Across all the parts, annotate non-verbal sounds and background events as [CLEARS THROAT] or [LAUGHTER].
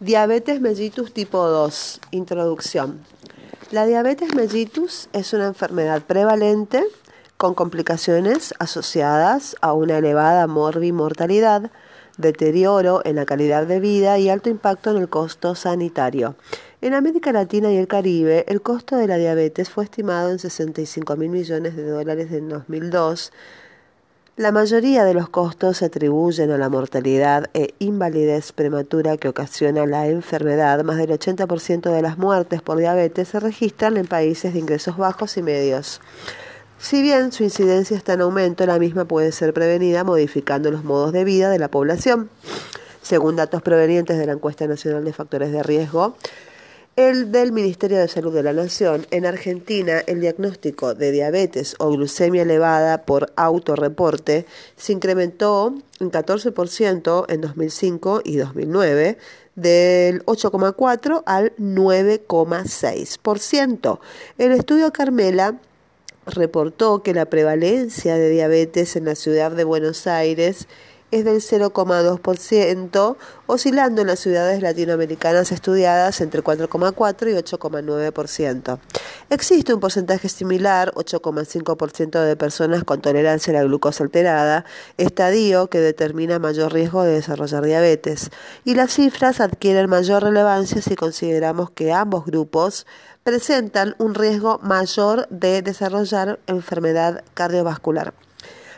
Diabetes mellitus tipo 2. Introducción. La diabetes mellitus es una enfermedad prevalente con complicaciones asociadas a una elevada morbimortalidad, deterioro en la calidad de vida y alto impacto en el costo sanitario. En América Latina y el Caribe, el costo de la diabetes fue estimado en 65 mil millones de dólares en 2002 la mayoría de los costos se atribuyen a la mortalidad e invalidez prematura que ocasiona la enfermedad. Más del 80% de las muertes por diabetes se registran en países de ingresos bajos y medios. Si bien su incidencia está en aumento, la misma puede ser prevenida modificando los modos de vida de la población. Según datos provenientes de la Encuesta Nacional de Factores de Riesgo, el del Ministerio de Salud de la Nación. En Argentina, el diagnóstico de diabetes o glucemia elevada por autorreporte se incrementó en 14% en 2005 y 2009 del 8,4 al 9,6%. El estudio Carmela reportó que la prevalencia de diabetes en la ciudad de Buenos Aires es del 0,2%, oscilando en las ciudades latinoamericanas estudiadas entre 4,4 y 8,9%. Existe un porcentaje similar, 8,5% de personas con tolerancia a la glucosa alterada, estadio que determina mayor riesgo de desarrollar diabetes, y las cifras adquieren mayor relevancia si consideramos que ambos grupos presentan un riesgo mayor de desarrollar enfermedad cardiovascular.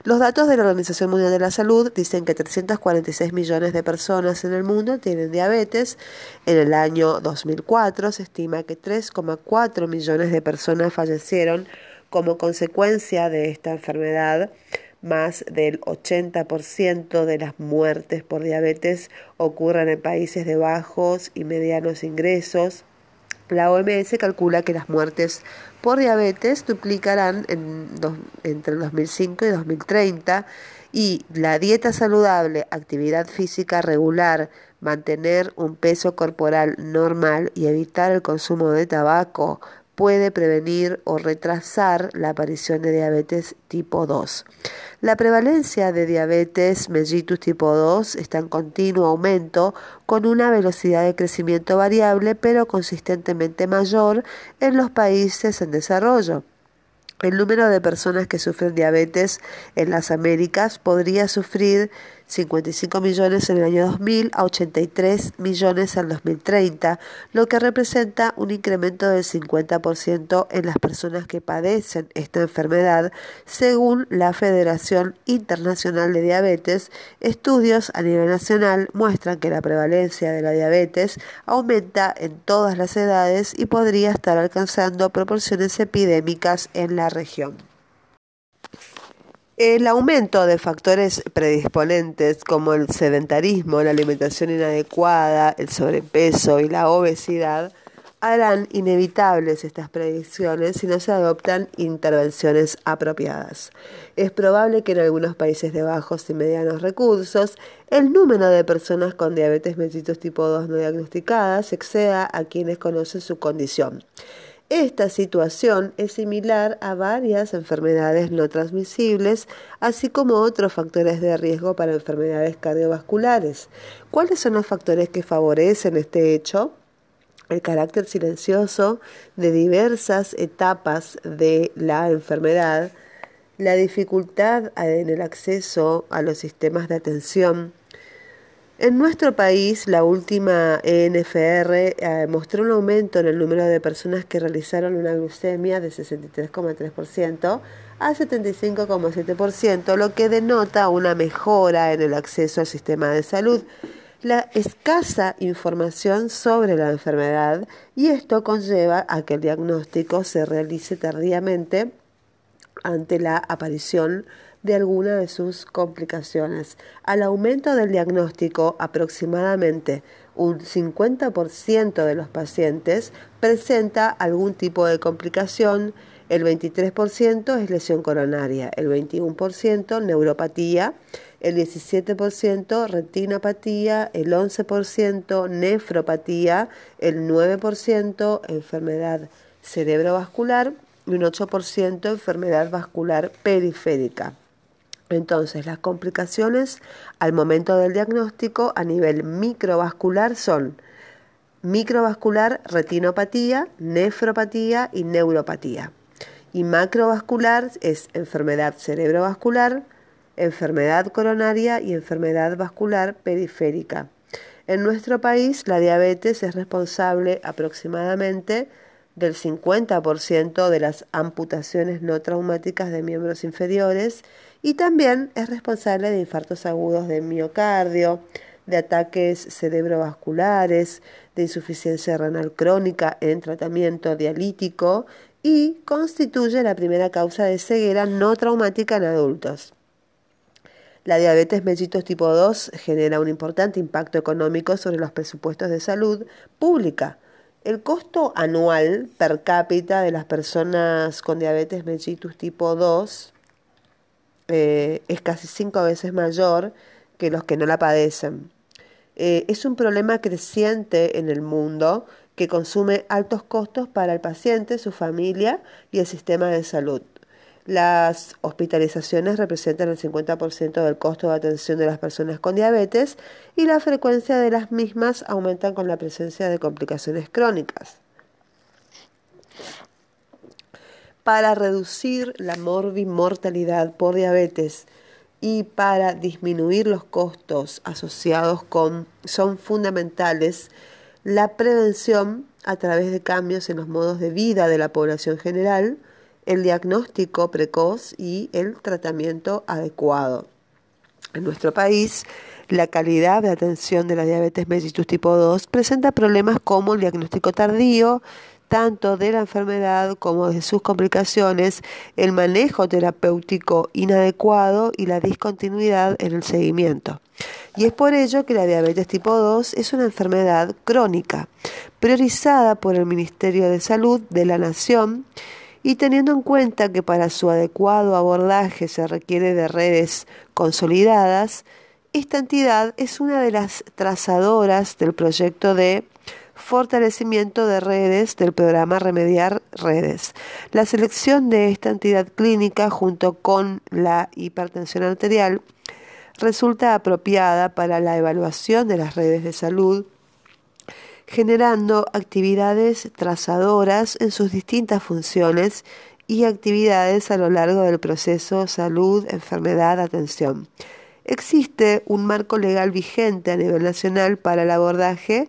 Los datos de la Organización Mundial de la Salud dicen que 346 millones de personas en el mundo tienen diabetes. En el año 2004 se estima que 3,4 millones de personas fallecieron como consecuencia de esta enfermedad. Más del 80% de las muertes por diabetes ocurren en países de bajos y medianos ingresos. La OMS calcula que las muertes por diabetes duplicarán entre el 2005 y 2030 y la dieta saludable, actividad física regular, mantener un peso corporal normal y evitar el consumo de tabaco puede prevenir o retrasar la aparición de diabetes tipo 2. La prevalencia de diabetes mellitus tipo 2 está en continuo aumento con una velocidad de crecimiento variable pero consistentemente mayor en los países en desarrollo. El número de personas que sufren diabetes en las Américas podría sufrir 55 millones en el año 2000 a 83 millones en 2030, lo que representa un incremento del 50% en las personas que padecen esta enfermedad, según la Federación Internacional de Diabetes. Estudios a nivel nacional muestran que la prevalencia de la diabetes aumenta en todas las edades y podría estar alcanzando proporciones epidémicas en la región. El aumento de factores predisponentes como el sedentarismo, la alimentación inadecuada, el sobrepeso y la obesidad harán inevitables estas predicciones si no se adoptan intervenciones apropiadas. Es probable que en algunos países de bajos y medianos recursos el número de personas con diabetes mellitus tipo 2 no diagnosticadas exceda a quienes conocen su condición. Esta situación es similar a varias enfermedades no transmisibles, así como otros factores de riesgo para enfermedades cardiovasculares. ¿Cuáles son los factores que favorecen este hecho? El carácter silencioso de diversas etapas de la enfermedad, la dificultad en el acceso a los sistemas de atención, en nuestro país, la última ENFR eh, mostró un aumento en el número de personas que realizaron una glucemia de 63,3% a 75,7%, lo que denota una mejora en el acceso al sistema de salud. La escasa información sobre la enfermedad y esto conlleva a que el diagnóstico se realice tardíamente ante la aparición de alguna de sus complicaciones. Al aumento del diagnóstico, aproximadamente un 50% de los pacientes presenta algún tipo de complicación, el 23% es lesión coronaria, el 21% neuropatía, el 17% retinopatía, el 11% nefropatía, el 9% enfermedad cerebrovascular y un 8% enfermedad vascular periférica. Entonces, las complicaciones al momento del diagnóstico a nivel microvascular son microvascular, retinopatía, nefropatía y neuropatía. Y macrovascular es enfermedad cerebrovascular, enfermedad coronaria y enfermedad vascular periférica. En nuestro país, la diabetes es responsable aproximadamente del 50% de las amputaciones no traumáticas de miembros inferiores y también es responsable de infartos agudos de miocardio, de ataques cerebrovasculares, de insuficiencia renal crónica en tratamiento dialítico y constituye la primera causa de ceguera no traumática en adultos. La diabetes mellitus tipo 2 genera un importante impacto económico sobre los presupuestos de salud pública. El costo anual per cápita de las personas con diabetes mellitus tipo 2 eh, es casi cinco veces mayor que los que no la padecen. Eh, es un problema creciente en el mundo que consume altos costos para el paciente, su familia y el sistema de salud. Las hospitalizaciones representan el 50% del costo de atención de las personas con diabetes y la frecuencia de las mismas aumenta con la presencia de complicaciones crónicas. Para reducir la morbimortalidad por diabetes y para disminuir los costos asociados con son fundamentales la prevención a través de cambios en los modos de vida de la población general, el diagnóstico precoz y el tratamiento adecuado. En nuestro país, la calidad de atención de la diabetes mellitus tipo 2 presenta problemas como el diagnóstico tardío, tanto de la enfermedad como de sus complicaciones, el manejo terapéutico inadecuado y la discontinuidad en el seguimiento. Y es por ello que la diabetes tipo 2 es una enfermedad crónica, priorizada por el Ministerio de Salud de la Nación y teniendo en cuenta que para su adecuado abordaje se requiere de redes consolidadas, esta entidad es una de las trazadoras del proyecto de fortalecimiento de redes del programa Remediar Redes. La selección de esta entidad clínica junto con la hipertensión arterial resulta apropiada para la evaluación de las redes de salud generando actividades trazadoras en sus distintas funciones y actividades a lo largo del proceso salud, enfermedad, atención. Existe un marco legal vigente a nivel nacional para el abordaje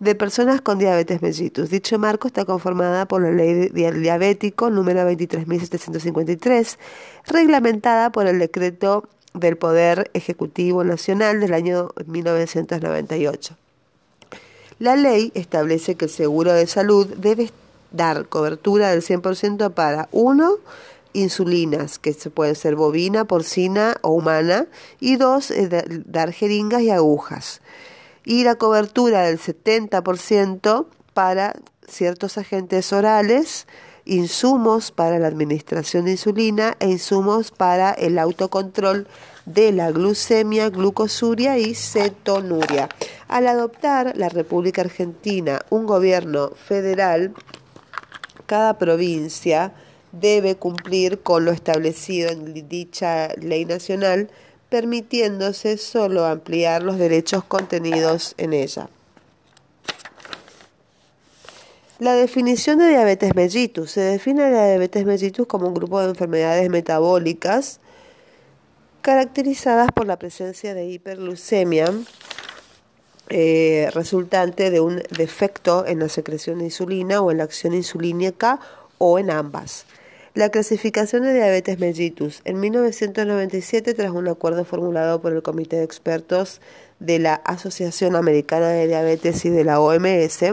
de personas con diabetes mellitus. Dicho marco está conformada por la Ley Diabético número 23.753, reglamentada por el decreto del Poder Ejecutivo Nacional del año 1998. La ley establece que el seguro de salud debe dar cobertura del 100% para uno, insulinas, que se pueden ser bovina, porcina o humana, y dos, eh, dar jeringas y agujas. Y la cobertura del 70% para ciertos agentes orales, insumos para la administración de insulina e insumos para el autocontrol de la glucemia, glucosuria y cetonuria. Al adoptar la República Argentina un gobierno federal, cada provincia debe cumplir con lo establecido en dicha ley nacional, permitiéndose solo ampliar los derechos contenidos en ella. La definición de diabetes mellitus. Se define la diabetes mellitus como un grupo de enfermedades metabólicas caracterizadas por la presencia de hiperglucemia eh, resultante de un defecto en la secreción de insulina o en la acción insulínica o en ambas. La clasificación de diabetes mellitus. En 1997, tras un acuerdo formulado por el Comité de Expertos de la Asociación Americana de Diabetes y de la OMS,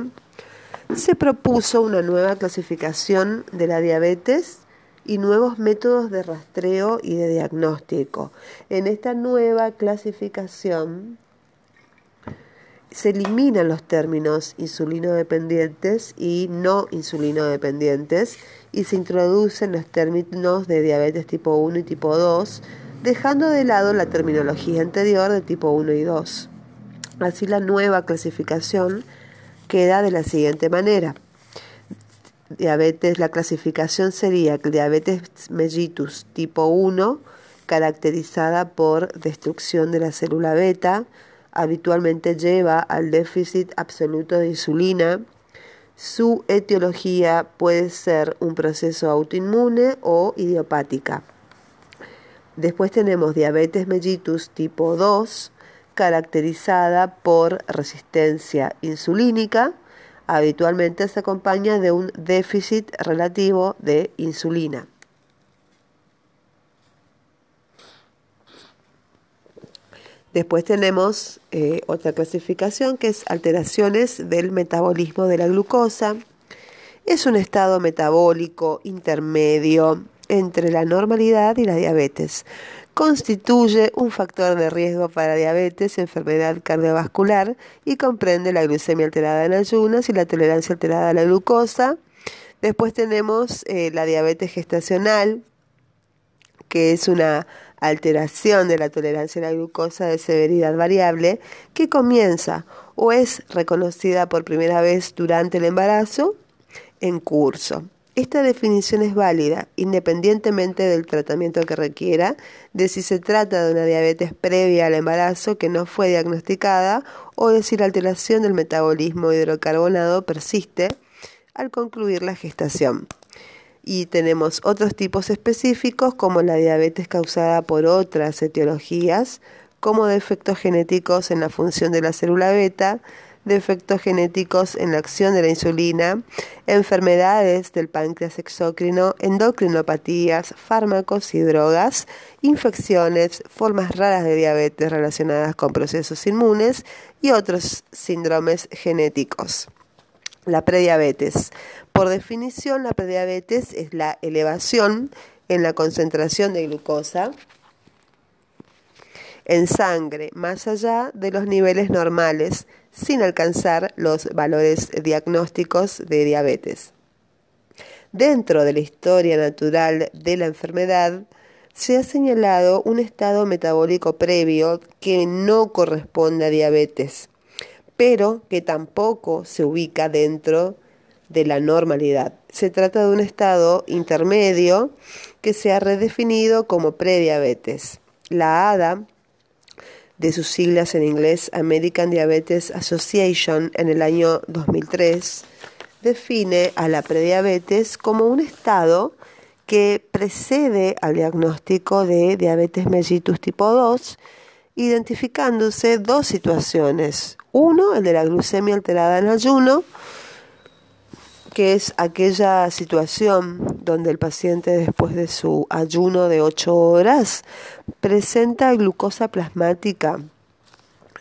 se propuso una nueva clasificación de la diabetes y nuevos métodos de rastreo y de diagnóstico. En esta nueva clasificación se eliminan los términos insulino dependientes y no insulino dependientes y se introducen los términos de diabetes tipo 1 y tipo 2, dejando de lado la terminología anterior de tipo 1 y 2. Así la nueva clasificación queda de la siguiente manera. Diabetes, la clasificación sería diabetes mellitus tipo 1, caracterizada por destrucción de la célula beta, habitualmente lleva al déficit absoluto de insulina. Su etiología puede ser un proceso autoinmune o idiopática. Después tenemos diabetes mellitus tipo 2, caracterizada por resistencia insulínica. Habitualmente se acompaña de un déficit relativo de insulina. Después tenemos eh, otra clasificación que es alteraciones del metabolismo de la glucosa. Es un estado metabólico intermedio entre la normalidad y la diabetes. Constituye un factor de riesgo para diabetes, enfermedad cardiovascular y comprende la glucemia alterada en ayunas y la tolerancia alterada a la glucosa. Después tenemos eh, la diabetes gestacional, que es una alteración de la tolerancia a la glucosa de severidad variable que comienza o es reconocida por primera vez durante el embarazo en curso. Esta definición es válida independientemente del tratamiento que requiera, de si se trata de una diabetes previa al embarazo que no fue diagnosticada o de si la alteración del metabolismo hidrocarbonado persiste al concluir la gestación y tenemos otros tipos específicos como la diabetes causada por otras etiologías, como defectos genéticos en la función de la célula beta, defectos genéticos en la acción de la insulina, enfermedades del páncreas exócrino, endocrinopatías, fármacos y drogas, infecciones, formas raras de diabetes relacionadas con procesos inmunes y otros síndromes genéticos. La prediabetes. Por definición, la prediabetes es la elevación en la concentración de glucosa en sangre más allá de los niveles normales sin alcanzar los valores diagnósticos de diabetes. Dentro de la historia natural de la enfermedad, se ha señalado un estado metabólico previo que no corresponde a diabetes pero que tampoco se ubica dentro de la normalidad. Se trata de un estado intermedio que se ha redefinido como prediabetes. La ADA, de sus siglas en inglés American Diabetes Association en el año 2003, define a la prediabetes como un estado que precede al diagnóstico de diabetes mellitus tipo 2, identificándose dos situaciones, uno, el de la glucemia alterada en ayuno, que es aquella situación donde el paciente después de su ayuno de 8 horas presenta glucosa plasmática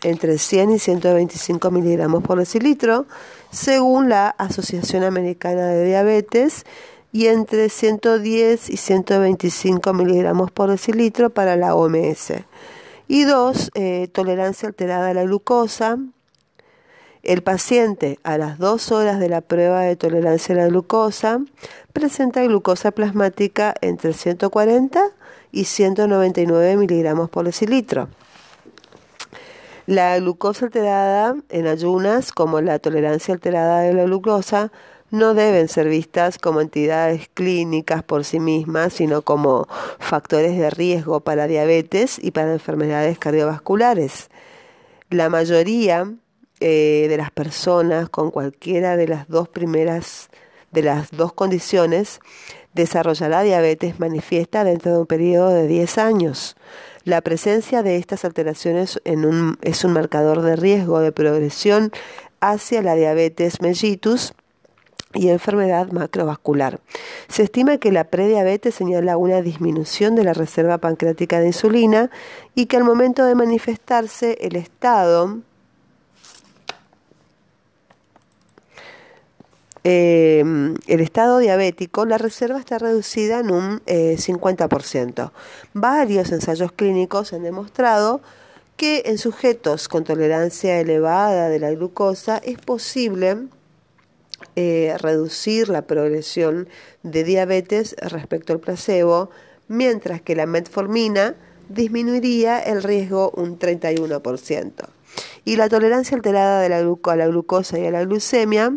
entre 100 y 125 miligramos por decilitro, según la Asociación Americana de Diabetes, y entre 110 y 125 miligramos por decilitro para la OMS. Y dos, eh, tolerancia alterada a la glucosa, el paciente a las dos horas de la prueba de tolerancia a la glucosa presenta glucosa plasmática entre 140 y 199 miligramos por decilitro. La glucosa alterada en ayunas, como la tolerancia alterada de la glucosa, no deben ser vistas como entidades clínicas por sí mismas, sino como factores de riesgo para diabetes y para enfermedades cardiovasculares. La mayoría eh, de las personas con cualquiera de las dos primeras, de las dos condiciones, desarrollará diabetes manifiesta dentro de un periodo de 10 años. La presencia de estas alteraciones en un, es un marcador de riesgo de progresión hacia la diabetes mellitus y enfermedad macrovascular. Se estima que la prediabetes señala una disminución de la reserva pancreática de insulina y que al momento de manifestarse el estado Em, el estado diabético, la reserva está reducida en un 50%. Eh, Varios ensayos clínicos han demostrado que en sujetos con tolerancia elevada de la glucosa es posible eh, reducir la progresión de diabetes respecto al placebo, mientras que la metformina disminuiría el riesgo un 31%. Y la tolerancia alterada de la a la glucosa y a la glucemia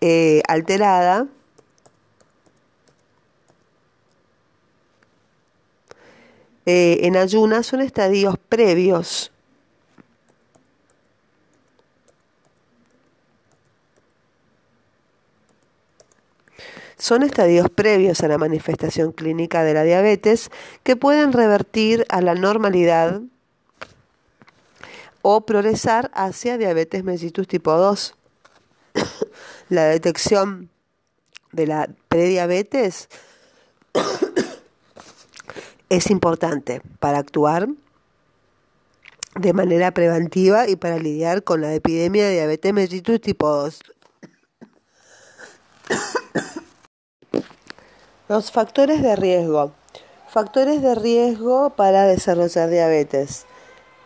eh, alterada. Eh, en ayunas son estadios previos. son estadios previos a la manifestación clínica de la diabetes que pueden revertir a la normalidad o progresar hacia diabetes mellitus tipo 2. [COUGHS] la detección de la prediabetes [COUGHS] es importante para actuar de manera preventiva y para lidiar con la epidemia de diabetes mellitus tipo 2. [COUGHS] Los factores de riesgo. Factores de riesgo para desarrollar diabetes.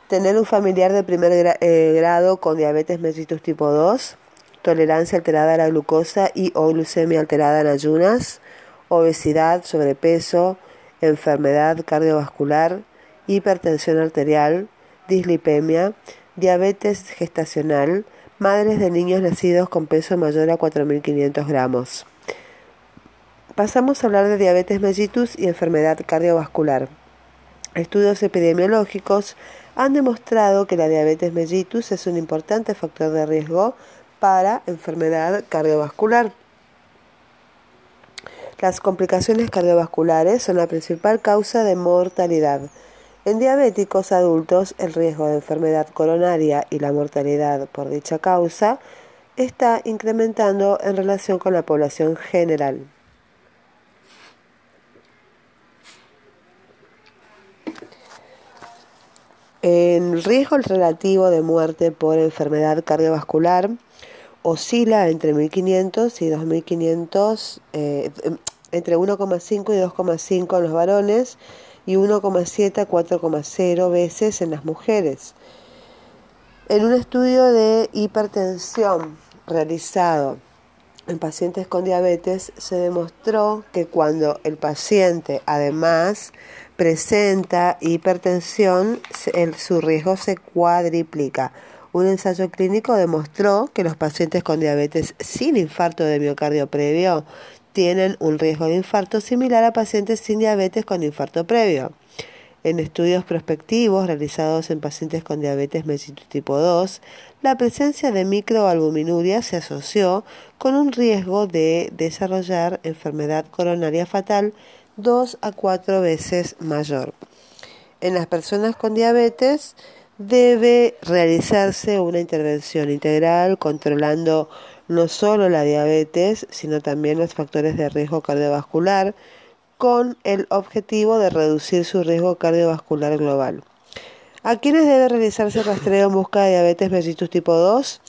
Tener un familiar de primer eh, grado con diabetes mellitus tipo 2, tolerancia alterada a la glucosa y o glucemia alterada en ayunas, obesidad, sobrepeso, enfermedad cardiovascular, hipertensión arterial, dislipemia, diabetes gestacional, madres de niños nacidos con peso mayor a 4.500 gramos. Pasamos a hablar de diabetes mellitus y enfermedad cardiovascular. Estudios epidemiológicos han demostrado que la diabetes mellitus es un importante factor de riesgo para enfermedad cardiovascular. Las complicaciones cardiovasculares son la principal causa de mortalidad. En diabéticos adultos, el riesgo de enfermedad coronaria y la mortalidad por dicha causa está incrementando en relación con la población general. El riesgo relativo de muerte por enfermedad cardiovascular oscila entre 1.500 y 2.500, eh, entre 1,5 y 2,5 en los varones y 1,7 a 4,0 veces en las mujeres. En un estudio de hipertensión realizado en pacientes con diabetes se demostró que cuando el paciente además presenta hipertensión, su riesgo se cuadriplica. Un ensayo clínico demostró que los pacientes con diabetes sin infarto de miocardio previo tienen un riesgo de infarto similar a pacientes sin diabetes con infarto previo. En estudios prospectivos realizados en pacientes con diabetes mellitus tipo 2, la presencia de microalbuminuria se asoció con un riesgo de desarrollar enfermedad coronaria fatal dos a cuatro veces mayor. En las personas con diabetes debe realizarse una intervención integral controlando no solo la diabetes, sino también los factores de riesgo cardiovascular, con el objetivo de reducir su riesgo cardiovascular global. ¿A quiénes debe realizarse el rastreo en busca de diabetes mellitus tipo 2?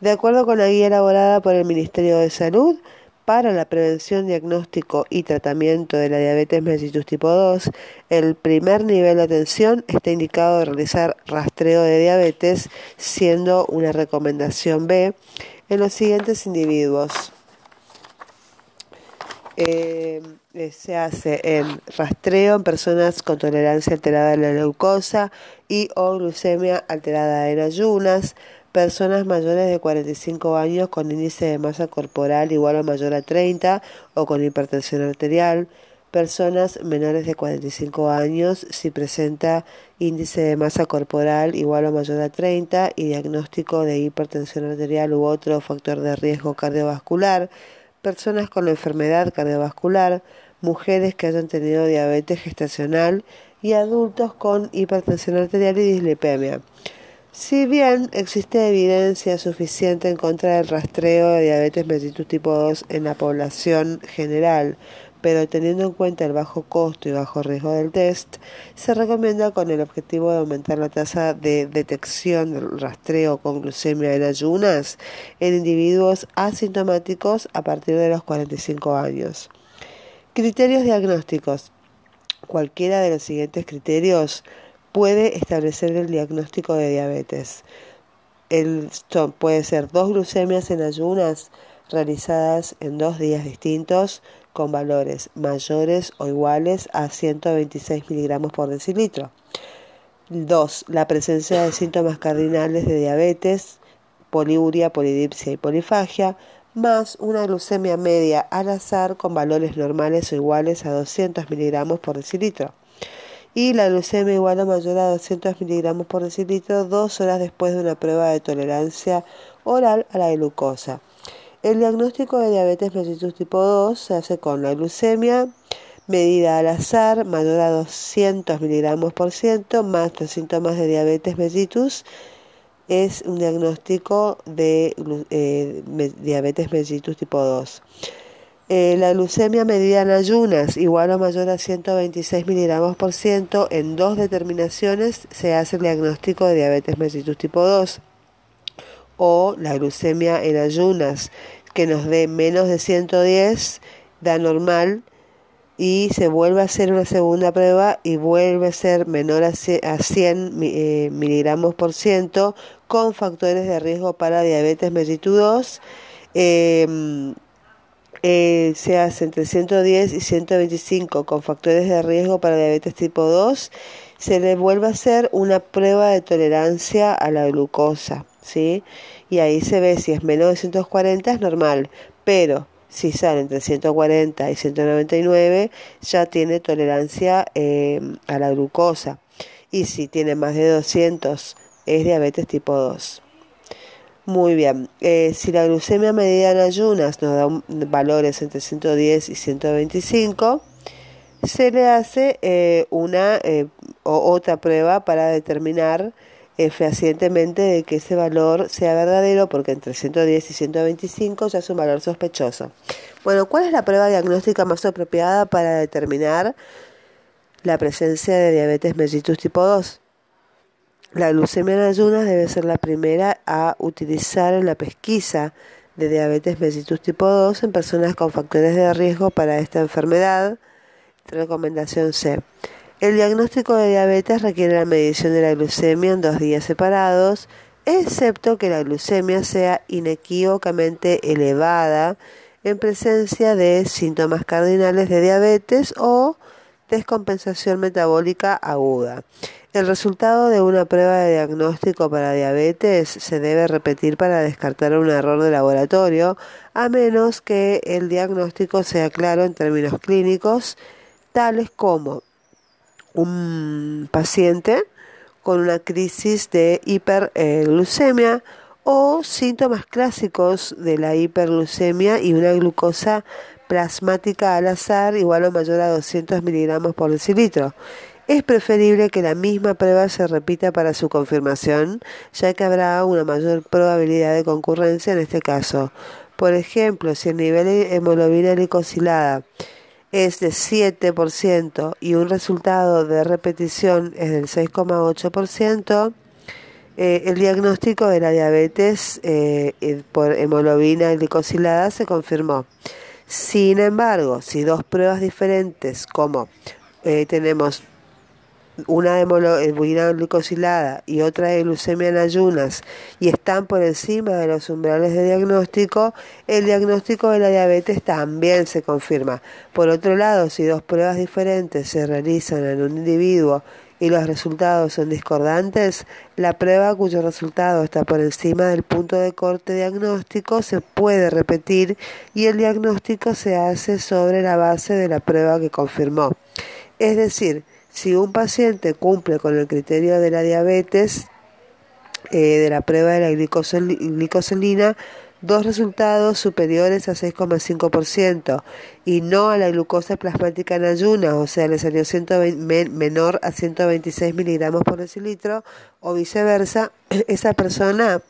De acuerdo con la guía elaborada por el Ministerio de Salud, para la prevención, diagnóstico y tratamiento de la diabetes mellitus tipo 2, el primer nivel de atención está indicado de realizar rastreo de diabetes, siendo una recomendación B en los siguientes individuos. Eh, se hace el rastreo en personas con tolerancia alterada a la glucosa y o glucemia alterada en ayunas, personas mayores de 45 años con índice de masa corporal igual o mayor a 30 o con hipertensión arterial, personas menores de 45 años si presenta índice de masa corporal igual o mayor a 30 y diagnóstico de hipertensión arterial u otro factor de riesgo cardiovascular, personas con enfermedad cardiovascular, mujeres que hayan tenido diabetes gestacional y adultos con hipertensión arterial y dislipemia. Si bien existe evidencia suficiente en contra del rastreo de diabetes mellitus tipo 2 en la población general, pero teniendo en cuenta el bajo costo y bajo riesgo del test, se recomienda con el objetivo de aumentar la tasa de detección del rastreo con glucemia en ayunas en individuos asintomáticos a partir de los 45 años. Criterios diagnósticos. Cualquiera de los siguientes criterios puede establecer el diagnóstico de diabetes. El, puede ser dos glucemias en ayunas realizadas en dos días distintos con valores mayores o iguales a 126 miligramos por decilitro. 2. La presencia de síntomas cardinales de diabetes, poliuria, polidipsia y polifagia, más una glucemia media al azar con valores normales o iguales a 200 miligramos por decilitro y la glucemia igual o mayor a 200 miligramos por decilitro dos horas después de una prueba de tolerancia oral a la glucosa. El diagnóstico de diabetes mellitus tipo 2 se hace con la glucemia medida al azar mayor a 200 miligramos por ciento más los síntomas de diabetes mellitus es un diagnóstico de eh, diabetes mellitus tipo 2. Eh, la glucemia medida en ayunas igual o mayor a 126 miligramos por ciento en dos determinaciones se hace el diagnóstico de diabetes mellitus tipo 2 o la glucemia en ayunas que nos dé menos de 110 da normal y se vuelve a hacer una segunda prueba y vuelve a ser menor a 100 eh, miligramos por ciento con factores de riesgo para diabetes mellitus 2. Em, eh, se hace entre 110 y 125 con factores de riesgo para diabetes tipo 2. Se le vuelve a hacer una prueba de tolerancia a la glucosa. ¿sí? Y ahí se ve si es menos de 140 es normal, pero si sale entre 140 y 199 ya tiene tolerancia eh, a la glucosa y si tiene más de 200 es diabetes tipo 2. Muy bien, eh, si la glucemia medida en ayunas nos da valores entre 110 y 125, se le hace eh, una o otra prueba para determinar eh, fehacientemente de que ese valor sea verdadero, porque entre 110 y 125 ya es un valor sospechoso. Bueno, ¿cuál es la prueba diagnóstica más apropiada para determinar la presencia de diabetes mellitus tipo 2? La glucemia en ayunas debe ser la primera a utilizar en la pesquisa de diabetes mellitus tipo 2 en personas con factores de riesgo para esta enfermedad. Recomendación C. El diagnóstico de diabetes requiere la medición de la glucemia en dos días separados, excepto que la glucemia sea inequívocamente elevada en presencia de síntomas cardinales de diabetes o descompensación metabólica aguda. El resultado de una prueba de diagnóstico para diabetes se debe repetir para descartar un error de laboratorio, a menos que el diagnóstico sea claro en términos clínicos, tales como un paciente con una crisis de hiperglucemia o síntomas clásicos de la hiperglucemia y una glucosa plasmática al azar igual o mayor a 200 miligramos por decilitro. Es preferible que la misma prueba se repita para su confirmación, ya que habrá una mayor probabilidad de concurrencia en este caso. Por ejemplo, si el nivel de hemoglobina glicosilada es de 7% y un resultado de repetición es del 6,8%, eh, el diagnóstico de la diabetes eh, por hemoglobina glicosilada se confirmó. Sin embargo, si dos pruebas diferentes como eh, tenemos una hemoglobina glicosilada y otra de glucemia en ayunas y están por encima de los umbrales de diagnóstico, el diagnóstico de la diabetes también se confirma. Por otro lado, si dos pruebas diferentes se realizan en un individuo y los resultados son discordantes, la prueba cuyo resultado está por encima del punto de corte diagnóstico se puede repetir y el diagnóstico se hace sobre la base de la prueba que confirmó. Es decir, si un paciente cumple con el criterio de la diabetes, eh, de la prueba de la glicosilina, dos resultados superiores a 6,5% y no a la glucosa plasmática en ayunas, o sea, le salió 120, menor a 126 miligramos por decilitro o viceversa, [CLEARS THROAT] esa persona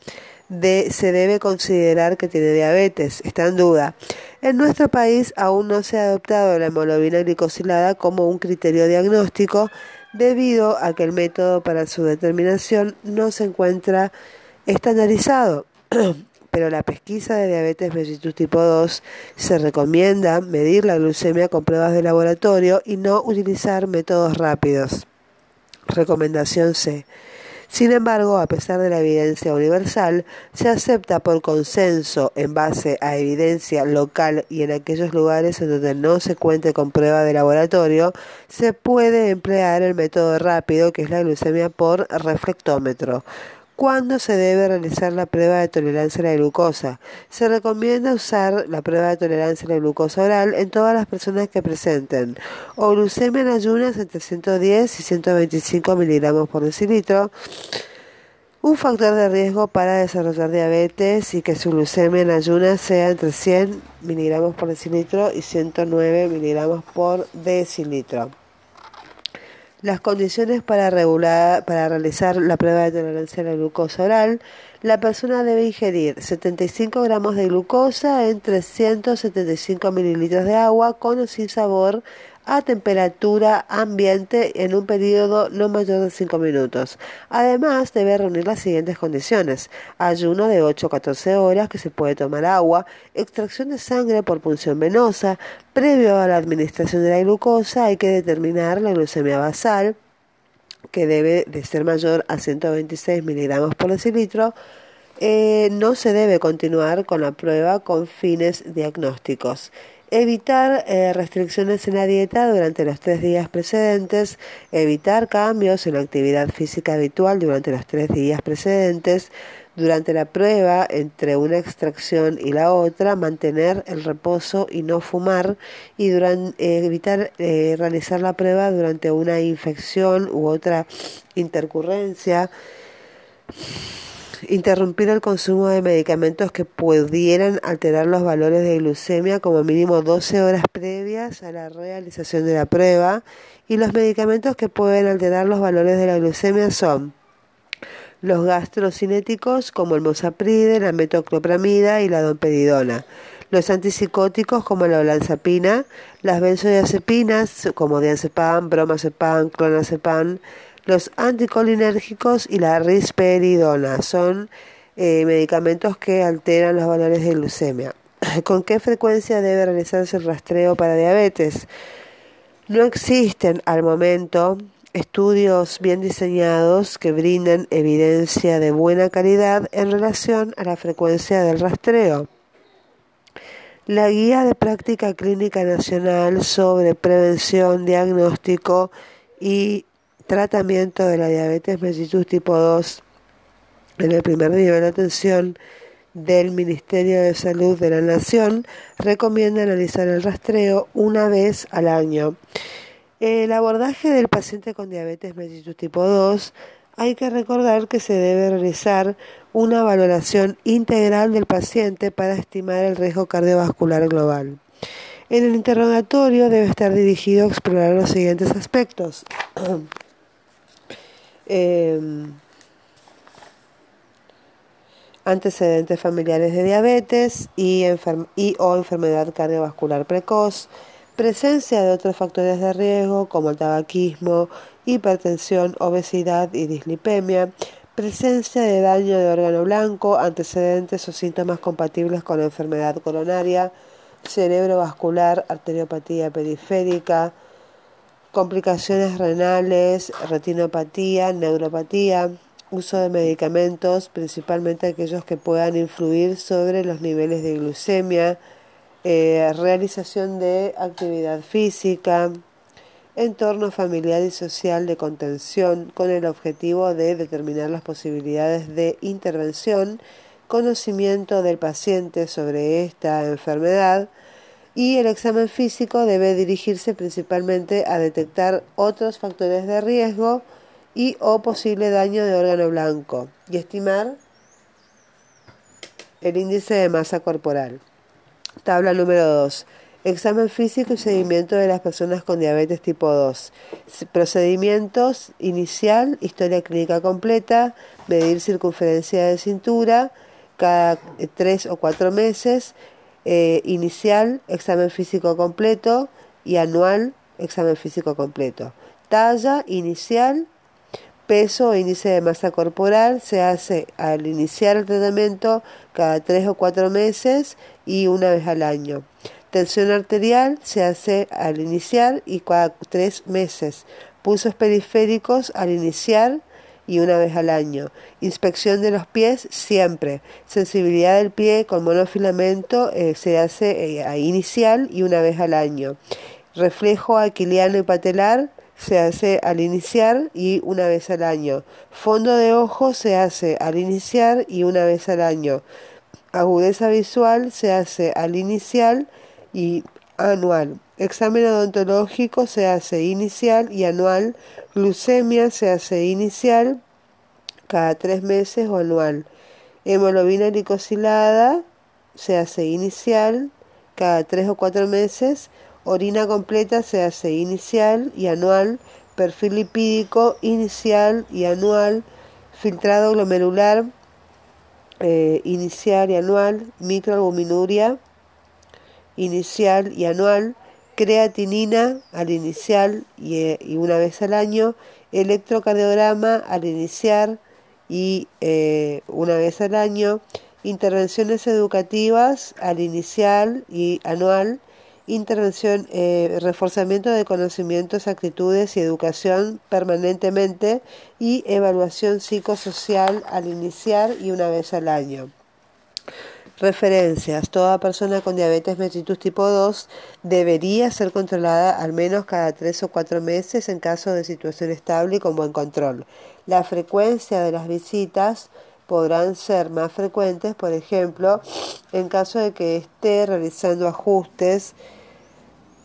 se debe considerar que tiene diabetes, está en duda. En nuestro país aún no se ha adoptado la hemoglobina glicosilada como un criterio diagnóstico debido a que el método para su determinación no se encuentra estandarizado. [CLEARS THROAT] Pero la pesquisa de diabetes mellitus tipo 2 se recomienda medir la glucemia con pruebas de laboratorio y no utilizar métodos rápidos. Recomendación C. Sin embargo, a pesar de la evidencia universal, se acepta por consenso en base a evidencia local y en aquellos lugares en donde no se cuente con prueba de laboratorio, se puede emplear el método rápido que es la glucemia por reflectómetro. ¿Cuándo se debe realizar la prueba de tolerancia a la glucosa? Se recomienda usar la prueba de tolerancia a la glucosa oral en todas las personas que presenten o glucemia en ayunas entre 110 y 125 miligramos por decilitro, Un factor de riesgo para desarrollar diabetes y que su glucemia en ayunas sea entre 100 miligramos por decilitro y 109 miligramos por decilitro. Las condiciones para, para realizar la prueba de tolerancia a la glucosa oral. La persona debe ingerir 75 gramos de glucosa en 375 mililitros de agua con o sin sabor a temperatura ambiente en un periodo no mayor de 5 minutos. Además, debe reunir las siguientes condiciones. Ayuno de 8 a 14 horas que se puede tomar agua, extracción de sangre por punción venosa, previo a la administración de la glucosa hay que determinar la glucemia basal, que debe de ser mayor a 126 miligramos por decilitro, eh, no se debe continuar con la prueba con fines diagnósticos. Evitar eh, restricciones en la dieta durante los tres días precedentes, evitar cambios en la actividad física habitual durante los tres días precedentes, durante la prueba entre una extracción y la otra, mantener el reposo y no fumar y durante, evitar eh, realizar la prueba durante una infección u otra intercurrencia interrumpir el consumo de medicamentos que pudieran alterar los valores de glucemia como mínimo 12 horas previas a la realización de la prueba y los medicamentos que pueden alterar los valores de la glucemia son los gastrocinéticos como el mosapride, la metoclopramida y la domperidona, los antipsicóticos como la olanzapina, las benzodiazepinas como diazepam, bromazepam, clonazepam, los anticolinérgicos y la risperidona son eh, medicamentos que alteran los valores de glucemia. [CLEARS THROAT] ¿Con qué frecuencia debe realizarse el rastreo para diabetes? No existen al momento estudios bien diseñados que brinden evidencia de buena calidad en relación a la frecuencia del rastreo. La Guía de Práctica Clínica Nacional sobre Prevención, Diagnóstico y tratamiento de la diabetes mellitus tipo 2 en el primer nivel de atención del Ministerio de Salud de la Nación recomienda analizar el rastreo una vez al año. El abordaje del paciente con diabetes mellitus tipo 2 hay que recordar que se debe realizar una valoración integral del paciente para estimar el riesgo cardiovascular global. En el interrogatorio debe estar dirigido a explorar los siguientes aspectos. [CLEARS THROAT] Em, antecedentes familiares de diabetes y, y o enfermedad cardiovascular precoz, presencia de otros factores de riesgo como el tabaquismo, hipertensión, obesidad y dislipemia, presencia de daño de órgano blanco, antecedentes o síntomas compatibles con la enfermedad coronaria, cerebrovascular, arteriopatía periférica, complicaciones renales, retinopatía, neuropatía, uso de medicamentos, principalmente aquellos que puedan influir sobre los niveles de glucemia, eh, realización de actividad física, entorno familiar y social de contención con el objetivo de determinar las posibilidades de intervención, conocimiento del paciente sobre esta enfermedad, y el examen físico debe dirigirse principalmente a detectar otros factores de riesgo y o posible daño de órgano blanco y estimar el índice de masa corporal. Tabla número 2. Examen físico y seguimiento de las personas con diabetes tipo 2. Procedimientos inicial, historia clínica completa, medir circunferencia de cintura cada tres o cuatro meses, eh, inicial, examen físico completo y anual, examen físico completo. Talla inicial, peso e índice de masa corporal se hace al iniciar el tratamiento cada tres o cuatro meses y una vez al año. Tensión arterial se hace al iniciar y cada tres meses. Pulsos periféricos al iniciar y una vez al año. Inspección de los pies siempre. Sensibilidad del pie con monofilamento eh, se hace eh, a inicial y una vez al año. Reflejo aquiliano y patelar se hace al iniciar y una vez al año. Fondo de ojo se hace al iniciar y una vez al año. Agudeza visual se hace al inicial y anual. Examen odontológico se hace inicial y anual. Glucemia se hace inicial cada tres meses o anual. Hemoglobina glicosilada se hace inicial cada tres o cuatro meses. Orina completa se hace inicial y anual. Perfil lipídico inicial y anual. Filtrado glomerular eh, inicial y anual. Microalbuminuria inicial y anual. Creatinina al inicial y, eh, y una vez al año. Electrocardiograma al iniciar y eh, una vez al año, intervenciones educativas al inicial y anual, intervención, eh, reforzamiento de conocimientos, actitudes y educación permanentemente y evaluación psicosocial al iniciar y una vez al año. Referencias. Toda persona con diabetes mellitus tipo 2 debería ser controlada al menos cada 3 o 4 meses en caso de situación estable y con buen control. La frecuencia de las visitas podrán ser más frecuentes, por ejemplo, en caso de que esté realizando ajustes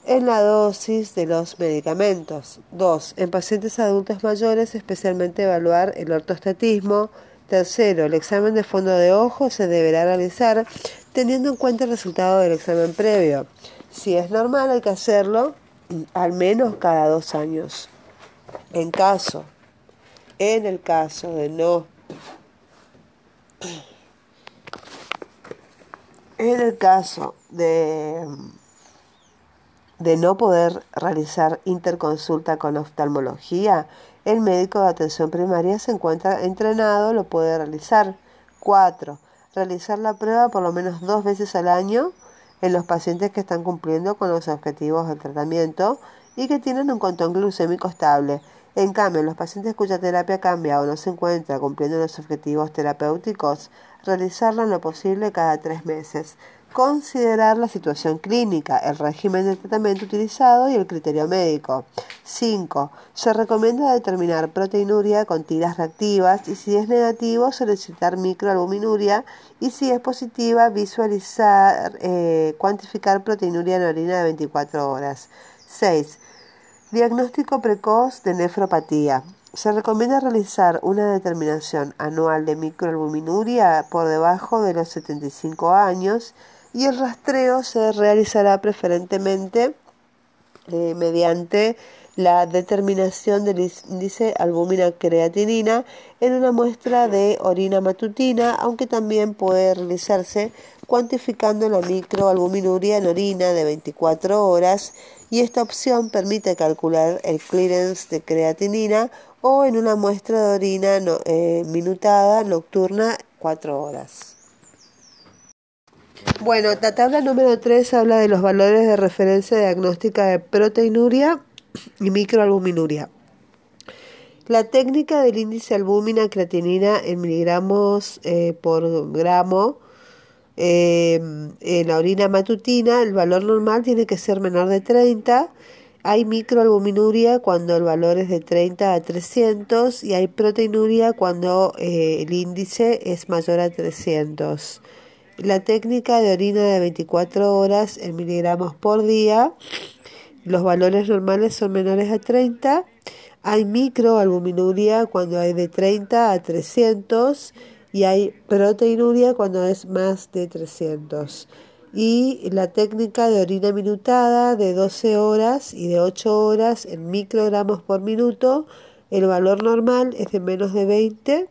en la dosis de los medicamentos. 2. En pacientes adultos mayores, especialmente evaluar el ortostatismo, Tercero, el examen de fondo de ojo se deberá realizar teniendo en cuenta el resultado del examen previo. Si es normal, hay que hacerlo al menos cada dos años. En caso, en el caso de no, en el caso de de no poder realizar interconsulta con oftalmología, el médico de atención primaria se encuentra entrenado, lo puede realizar. 4. Realizar la prueba por lo menos dos veces al año en los pacientes que están cumpliendo con los objetivos del tratamiento y que tienen un control glucémico estable. En cambio, los pacientes cuya terapia cambia o no se encuentra cumpliendo los objetivos terapéuticos, realizarla en lo posible cada tres meses. Considerar la situación clínica, el régimen de tratamiento utilizado y el criterio médico. 5. Se recomienda determinar proteinuria con tiras reactivas y si es negativo solicitar microalbuminuria y si es positiva visualizar, eh, cuantificar proteinuria en orina de 24 horas. 6. Diagnóstico precoz de nefropatía. Se recomienda realizar una determinación anual de microalbuminuria por debajo de los 75 años y el rastreo se realizará preferentemente eh, mediante la determinación del índice albúmina creatinina en una muestra de orina matutina, aunque también puede realizarse cuantificando la microalbuminuria en orina de 24 horas y esta opción permite calcular el clearance de creatinina o en una muestra de orina eh, minutada nocturna 4 horas. Bueno, la tabla número 3 habla de los valores de referencia diagnóstica de proteinuria y microalbuminuria. La técnica del índice albúmina creatinina en miligramos eh, por gramo eh, en la orina matutina, el valor normal tiene que ser menor de 30. Hay microalbuminuria cuando el valor es de 30 a 300 y hay proteinuria cuando eh, el índice es mayor a 300 la técnica de orina de 24 horas en miligramos por día. Los valores normales son menores a 30. Hay microalbuminuria cuando hay de 30 a 300 y hay proteinuria cuando es más de 300. Y la técnica de orina minutada de 12 horas y de 8 horas en microgramos por minuto, el valor normal es de menos de 20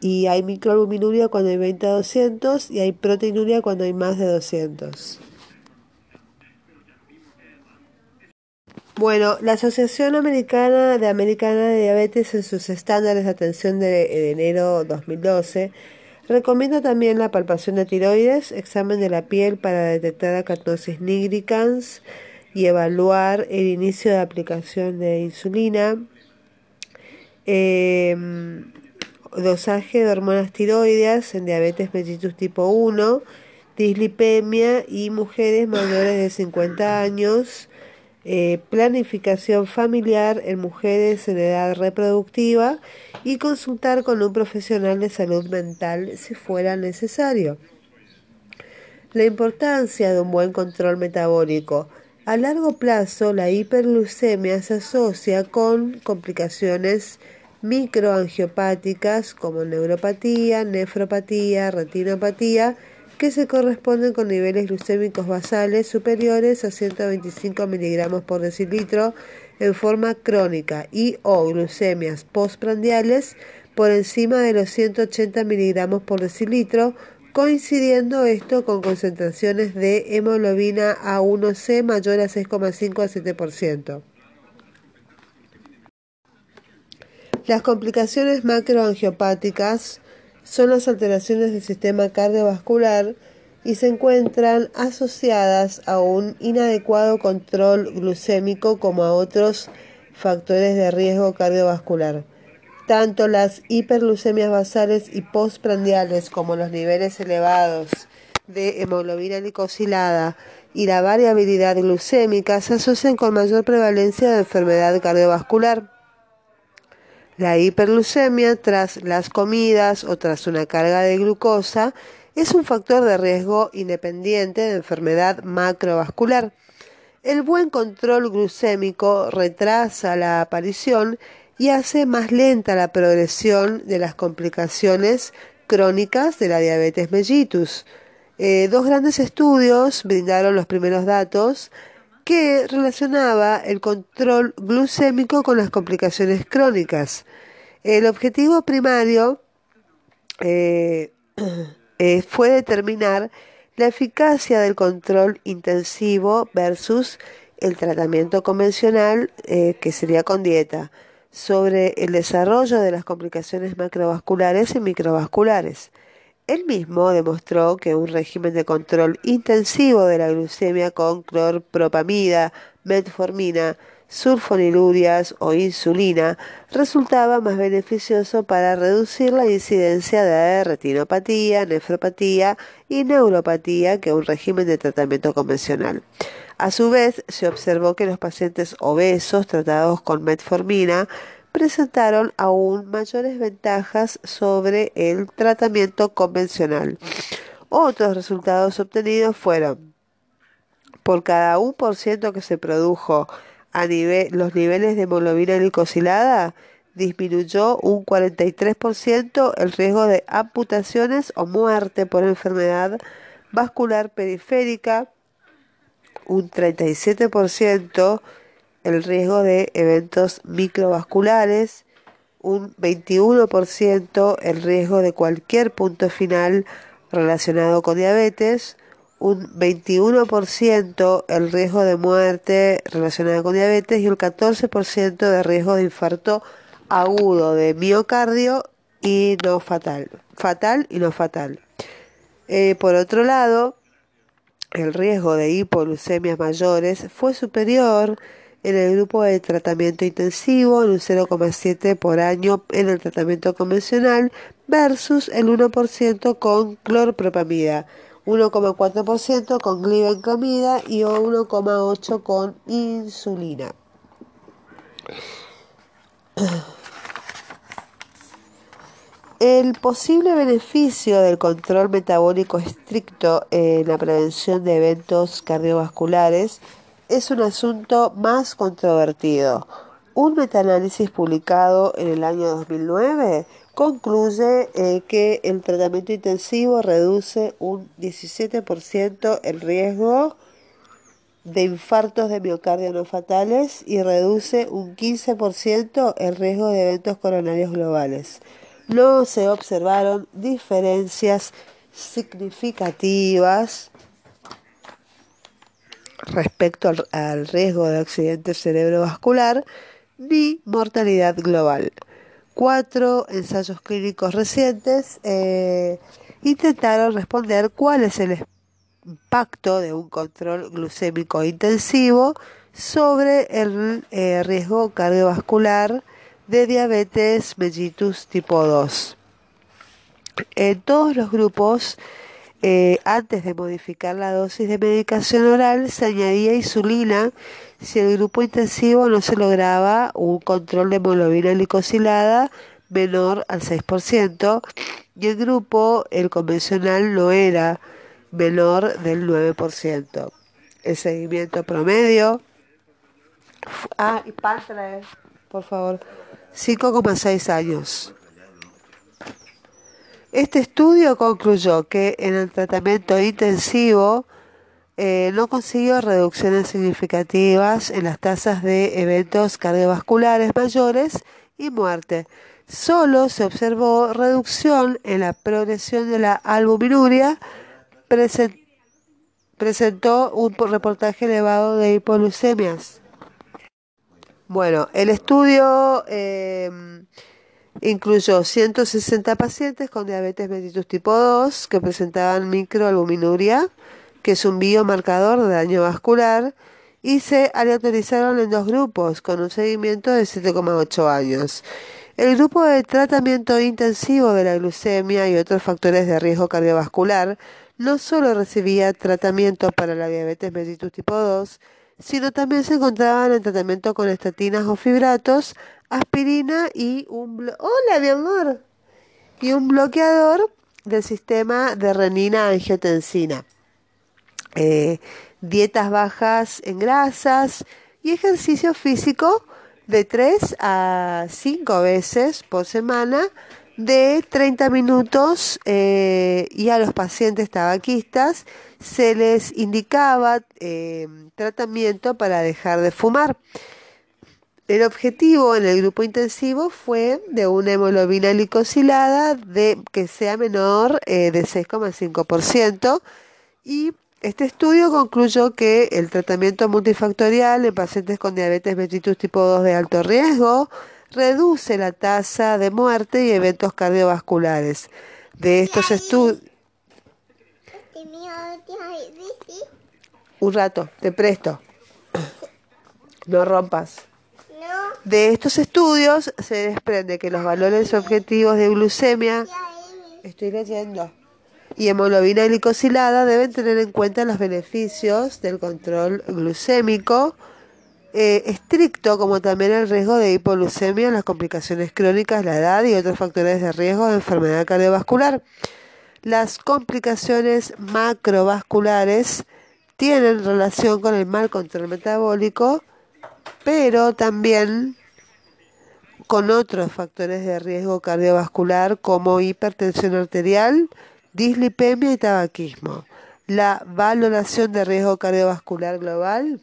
y hay microalbuminuria cuando hay 20 a 200 y hay proteinuria cuando hay más de 200. Bueno, la Asociación Americana de Americana de Diabetes en sus estándares de atención de, de enero 2012 recomienda también la palpación de tiroides, examen de la piel para detectar acatosis nigricans y evaluar el inicio de aplicación de insulina. Eh, dosaje de hormonas tiroideas en diabetes mellitus tipo 1, dislipemia y mujeres mayores de 50 años, eh, planificación familiar en mujeres en edad reproductiva y consultar con un profesional de salud mental si fuera necesario. La importancia de un buen control metabólico. A largo plazo, la hiperglucemia se asocia con complicaciones microangiopáticas como neuropatía, nefropatía, retinopatía, que se corresponden con niveles glucémicos basales superiores a 125 miligramos por decilitro en forma crónica y o glucemias postprandiales por encima de los 180 miligramos por decilitro, coincidiendo esto con concentraciones de hemoglobina A1C mayor a 6,5 a 7%. Las complicaciones macroangiopáticas son las alteraciones del sistema cardiovascular y se encuentran asociadas a un inadecuado control glucémico como a otros factores de riesgo cardiovascular. Tanto las hiperglucemias basales y postprandiales como los niveles elevados de hemoglobina glicosilada y la variabilidad glucémica se asocian con mayor prevalencia de enfermedad cardiovascular. La hiperglucemia tras las comidas o tras una carga de glucosa es un factor de riesgo independiente de enfermedad macrovascular. El buen control glucémico retrasa la aparición y hace más lenta la progresión de las complicaciones crónicas de la diabetes mellitus. Eh, dos grandes estudios brindaron los primeros datos que relacionaba el control glucémico con las complicaciones crónicas. El objetivo primario eh, [CLEARS THROAT] eh, fue determinar la eficacia del control intensivo versus el tratamiento convencional, eh, que sería con dieta, sobre el desarrollo de las complicaciones macrovasculares y microvasculares. Él mismo demostró que un régimen de control intensivo de la glucemia con clorpropamida, metformina, sulfonilurias o insulina resultaba más beneficioso para reducir la incidencia de retinopatía, nefropatía y neuropatía que un régimen de tratamiento convencional. A su vez, se observó que los pacientes obesos tratados con metformina presentaron aún mayores ventajas sobre el tratamiento convencional. Otros resultados obtenidos fueron por cada 1% que se produjo a los niveles de hemoglobina glicosilada, disminuyó un 43% el riesgo de amputaciones o muerte por enfermedad vascular periférica, un 37% el riesgo de eventos microvasculares, un 21% el riesgo de cualquier punto final relacionado con diabetes, un 21% el riesgo de muerte relacionada con diabetes y un 14% de riesgo de infarto agudo de miocardio y no fatal, fatal y no fatal. Eh, por otro lado, el riesgo de hipoglucemias mayores fue superior en el grupo de tratamiento intensivo en un 0,7 por año en el tratamiento convencional versus el 1% con clorpropamida 1,4% con glibenclamida y 1,8% con insulina. El posible beneficio del control metabólico estricto en la prevención de eventos cardiovasculares es un asunto más controvertido. Un metaanálisis publicado en el año 2009 concluye eh, que el tratamiento intensivo reduce un 17% el riesgo de infartos de miocardio no fatales y reduce un 15% el riesgo de eventos coronarios globales. No se observaron diferencias significativas respecto al, riesgo de accidente cerebrovascular ni mortalidad global cuatro ensayos clínicos recientes eh, intentaron responder cuál es el impacto de un control glucémico intensivo sobre el eh, riesgo cardiovascular de diabetes mellitus tipo 2. En todos los grupos, eh, antes de modificar la dosis de medicación oral, se añadía insulina si el grupo intensivo no se lograba un control de hemoglobina glicosilada menor al 6% y el grupo, el convencional, no era menor del 9%. El seguimiento promedio. Ah, y por favor. 5,6 años. Este estudio concluyó que en el tratamiento intensivo eh, no consiguió reducciones significativas en las tasas de eventos cardiovasculares mayores y muerte. Solo se observó reducción en la progresión de la albuminuria. presentó un reportaje elevado de hipoglucemias. Bueno, el estudio eh, incluyó 160 pacientes con diabetes mellitus tipo 2 que presentaban microalbuminuria, que es un biomarcador de daño vascular, y se aleatorizaron en dos grupos con un seguimiento de 7,8 años. El grupo de tratamiento intensivo de la glucemia y otros factores de riesgo cardiovascular no solo recibía tratamiento para la diabetes mellitus tipo 2, sino también se encontraban en tratamiento con estatinas o fibratos, aspirina y un hola mi amor y un bloqueador del sistema de renina angiotensina. Eh, dietas bajas en grasas y ejercicio físico de 3 a 5 veces por semana de 30 minutos eh, y a los pacientes tabaquistas se les indicaba eh, tratamiento para dejar de fumar. El objetivo en el grupo intensivo fue de una hemoglobina glicosilada de, que sea menor eh, de 6,5% y este estudio concluyó que el tratamiento multifactorial en pacientes con diabetes mellitus tipo 2 de alto riesgo reduce la tasa de muerte y eventos cardiovasculares. De estos estudios... Un rato, te presto. No rompas. De estos estudios se desprende que los valores objetivos de glucemia, estoy leyendo, y hemoglobina glicosilada deben tener en cuenta los beneficios del control glucémico eh, estricto, como también el riesgo de hipoglucemia, las complicaciones crónicas, la edad y otros factores de riesgo de enfermedad cardiovascular. Las complicaciones macrovasculares tienen relación con el mal control metabólico, pero también con otros factores de riesgo cardiovascular como hipertensión arterial, dislipemia y tabaquismo. La valoración de riesgo cardiovascular global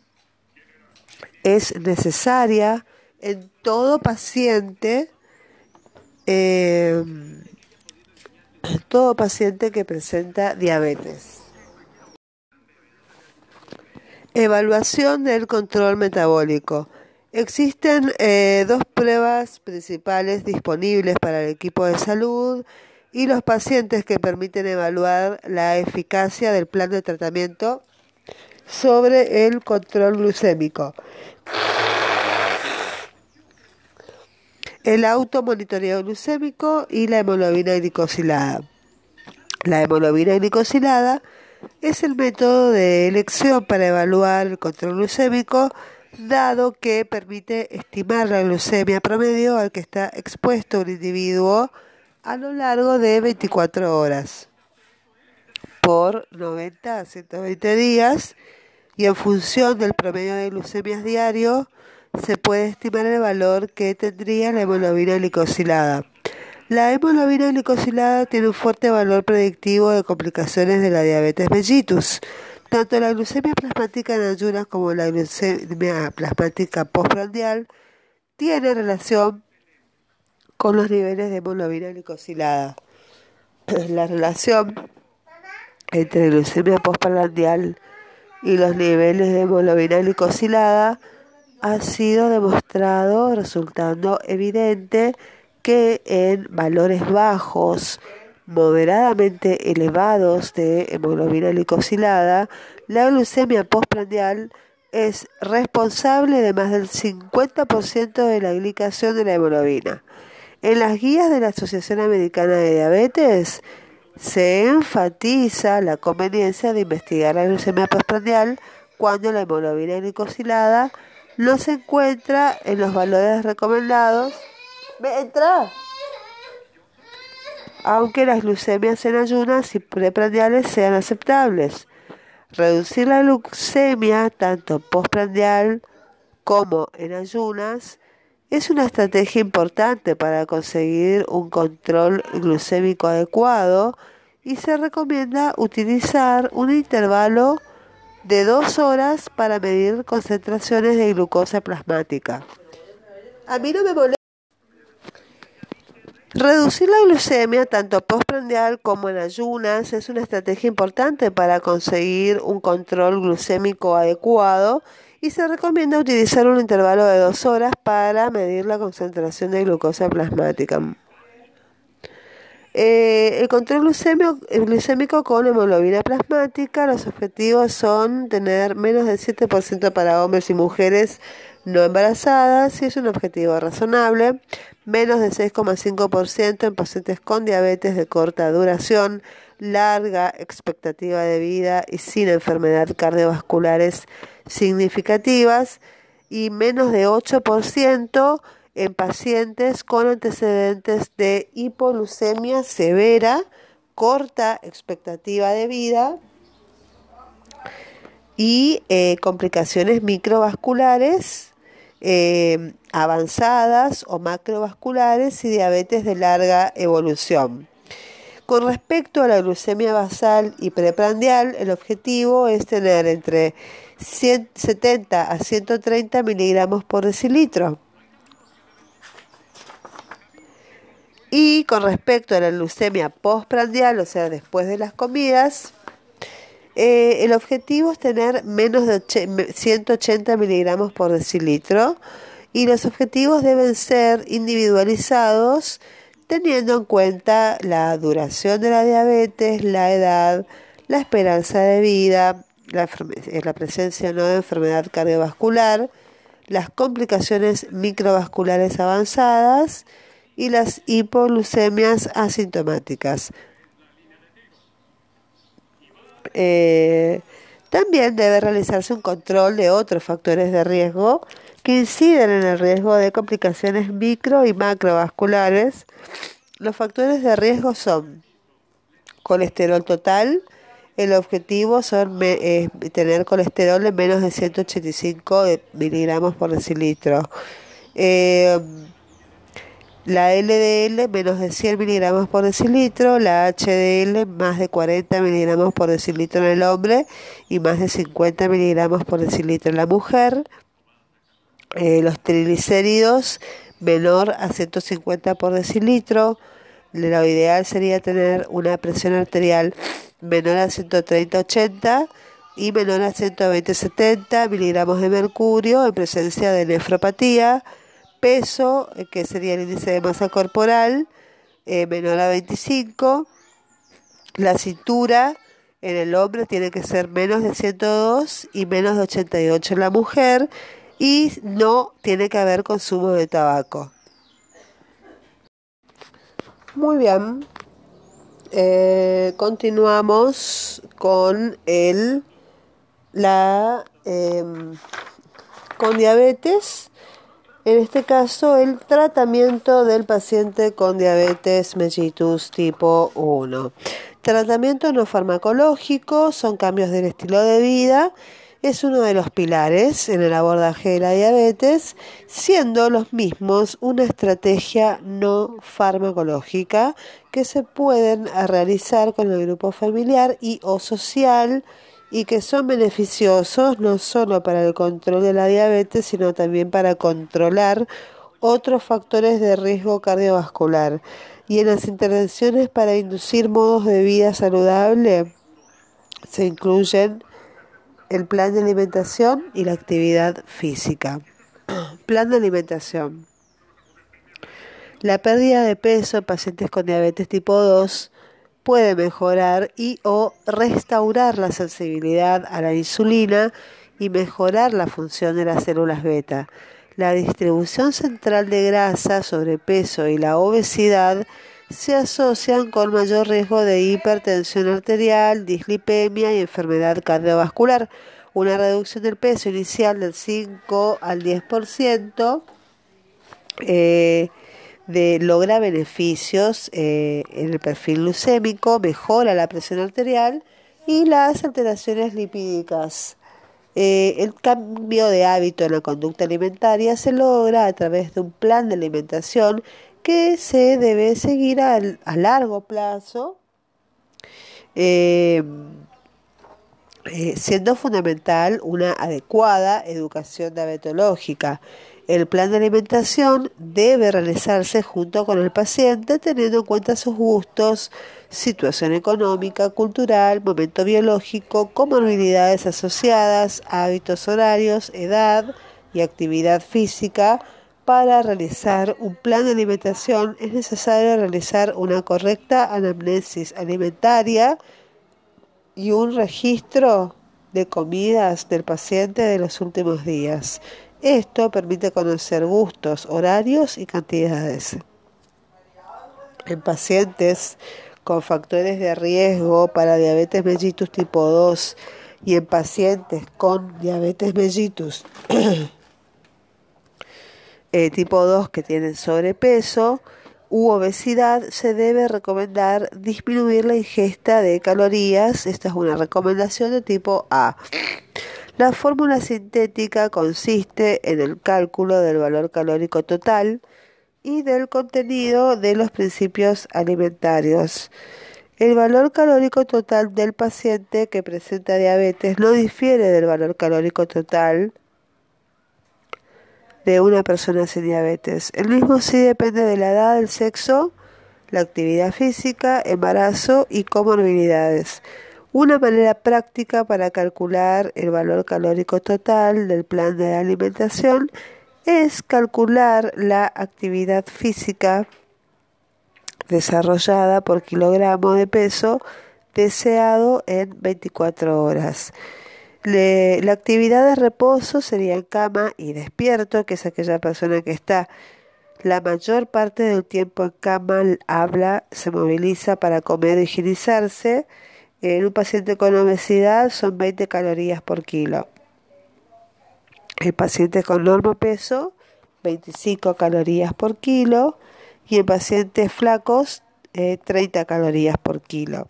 es necesaria en todo paciente, eh, todo paciente que presenta diabetes. Evaluación del control metabólico. Existen eh, dos pruebas principales disponibles para el equipo de salud y los pacientes que permiten evaluar la eficacia del plan de tratamiento sobre el control glucémico. El automonitoreo glucémico y la hemoglobina glicosilada. La hemoglobina glicosilada es el método de elección para evaluar el control glucémico, dado que permite estimar la glucemia promedio al que está expuesto un individuo a lo largo de 24 horas por 90 a 120 días y en función del promedio de glucemias diario se puede estimar el valor que tendría la hemoglobina glicosilada. La hemoglobina glicosilada tiene un fuerte valor predictivo de complicaciones de la diabetes mellitus. Tanto la glucemia plasmática en ayunas como la glucemia plasmática postprandial tienen relación con los niveles de hemoglobina glicosilada. [CLEARS THROAT] La relación entre glucemia postprandial y los niveles de hemoglobina glicosilada ha sido demostrado resultando evidente que en valores bajos, moderadamente elevados de hemoglobina glicosilada, la glucemia postprandial es responsable de más del 50% de la glicación de la hemoglobina. En las guías de la Asociación Americana de Diabetes se enfatiza la conveniencia de investigar la glucemia postprandial cuando la hemoglobina glicosilada no se encuentra en los valores recomendados. Entra! Aunque las glucemias en ayunas y preprandiales sean aceptables. Reducir la glucemia tanto postprandial como en ayunas Es una estrategia importante para conseguir un control glucémico adecuado y se recomienda utilizar un intervalo de dos horas para medir concentraciones de glucosa plasmática. A mí no me molesta. Reducir la glucemia tanto postprandial como en ayunas es una estrategia importante para conseguir un control glucémico adecuado y se recomienda utilizar un intervalo de dos horas para medir la concentración de glucosa plasmática. Eh, el control glucémico, glucémico con hemoglobina plasmática, los objetivos son tener menos del 7% para hombres y mujeres no embarazadas, y es un objetivo razonable, menos del 6,5% en pacientes con diabetes de corta duración, larga expectativa de vida y sin enfermedades cardiovasculares significativas, y menos de 8% en pacientes con antecedentes de hipoglucemia severa, corta expectativa de vida y eh, complicaciones microvasculares eh, avanzadas o macrovasculares y diabetes de larga evolución. Con respecto a la glucemia basal y preprandial, el objetivo es tener entre 70 a 130 miligramos por decilitro. Y con respecto a la leucemia postprandial, o sea, después de las comidas, eh, el objetivo es tener menos de 180 miligramos por decilitro y los objetivos deben ser individualizados teniendo en cuenta la duración de la diabetes, la edad, la esperanza de vida, la, eh, la presencia no de enfermedad cardiovascular, las complicaciones microvasculares avanzadas, y las hipoglucemias asintomáticas. Eh, también debe realizarse un control de otros factores de riesgo que inciden en el riesgo de complicaciones micro y macrovasculares. Los factores de riesgo son colesterol total, el objetivo son tener colesterol de menos de 185 miligramos por decilitro. Eh, la LDL menos de 100 miligramos por decilitro, la HDL más de 40 miligramos por decilitro en el hombre y más de 50 miligramos por decilitro en la mujer. Eh, los triglicéridos menor a 150 por decilitro. Lo ideal sería tener una presión arterial menor a 130-80 y menor a 120-70 miligramos de mercurio en presencia de nefropatía peso, eh, que sería el índice de masa corporal, eh, menor a 25. La cintura en el hombre tiene que ser menos de 102 y menos de 88 en la mujer y no tiene que haber consumo de tabaco. Muy bien. Eh, continuamos con el la em, con diabetes en este caso, el tratamiento del paciente con diabetes mellitus tipo 1. Tratamiento no farmacológico, son cambios del estilo de vida, es uno de los pilares en el abordaje de la diabetes, siendo los mismos una estrategia no farmacológica que se pueden realizar con el grupo familiar y o social y que son beneficiosos no solo para el control de la diabetes, sino también para controlar otros factores de riesgo cardiovascular. Y en las intervenciones para inducir modos de vida saludable se incluyen el plan de alimentación y la actividad física. [CLEARS THROAT] Plan de alimentación. La pérdida de peso en pacientes con diabetes tipo 2 puede mejorar y o restaurar la sensibilidad a la insulina y mejorar la función de las células beta. La distribución central de grasa, sobrepeso y la obesidad se asocian con mayor riesgo de hipertensión arterial, dislipemia y enfermedad cardiovascular. Una reducción del peso inicial del 5 al 10% eh, de, logra beneficios eh, en el perfil glucémico, mejora la presión arterial y las alteraciones lipídicas. Eh, el cambio de hábito en la conducta alimentaria se logra a través de un plan de alimentación que se debe seguir a, largo plazo, eh, siendo fundamental una adecuada educación diabetológica. El plan de alimentación debe realizarse junto con el paciente teniendo en cuenta sus gustos, situación económica, cultural, momento biológico, comorbilidades asociadas, hábitos horarios, edad y actividad física. Para realizar un plan de alimentación es necesario realizar una correcta anamnesis alimentaria y un registro de comidas del paciente de los últimos días. Esto permite conocer gustos, horarios y cantidades. En pacientes con factores de riesgo para diabetes mellitus tipo 2 y en pacientes con diabetes mellitus [CLEARS THROAT] eh, tipo 2 que tienen sobrepeso u obesidad, se debe recomendar disminuir la ingesta de calorías. Esta es una recomendación de tipo A. La fórmula sintética consiste en el cálculo del valor calórico total y del contenido de los principios alimentarios. El valor calórico total del paciente que presenta diabetes no difiere del valor calórico total de una persona sin diabetes. El mismo sí depende de la edad, el sexo, la actividad física, embarazo y comorbilidades. Una manera práctica para calcular el valor calórico total del plan de alimentación es calcular la actividad física desarrollada por kilogramo de peso deseado en 24 horas. la actividad de reposo sería en cama y despierto, que es aquella persona que está la mayor parte del tiempo en cama, habla, se moviliza para comer higienizarse. En un paciente con obesidad son 20 calorías por kilo. El paciente con peso, 25 calorías por kilo. Y en pacientes flacos, 30 eh, calorías por kilo.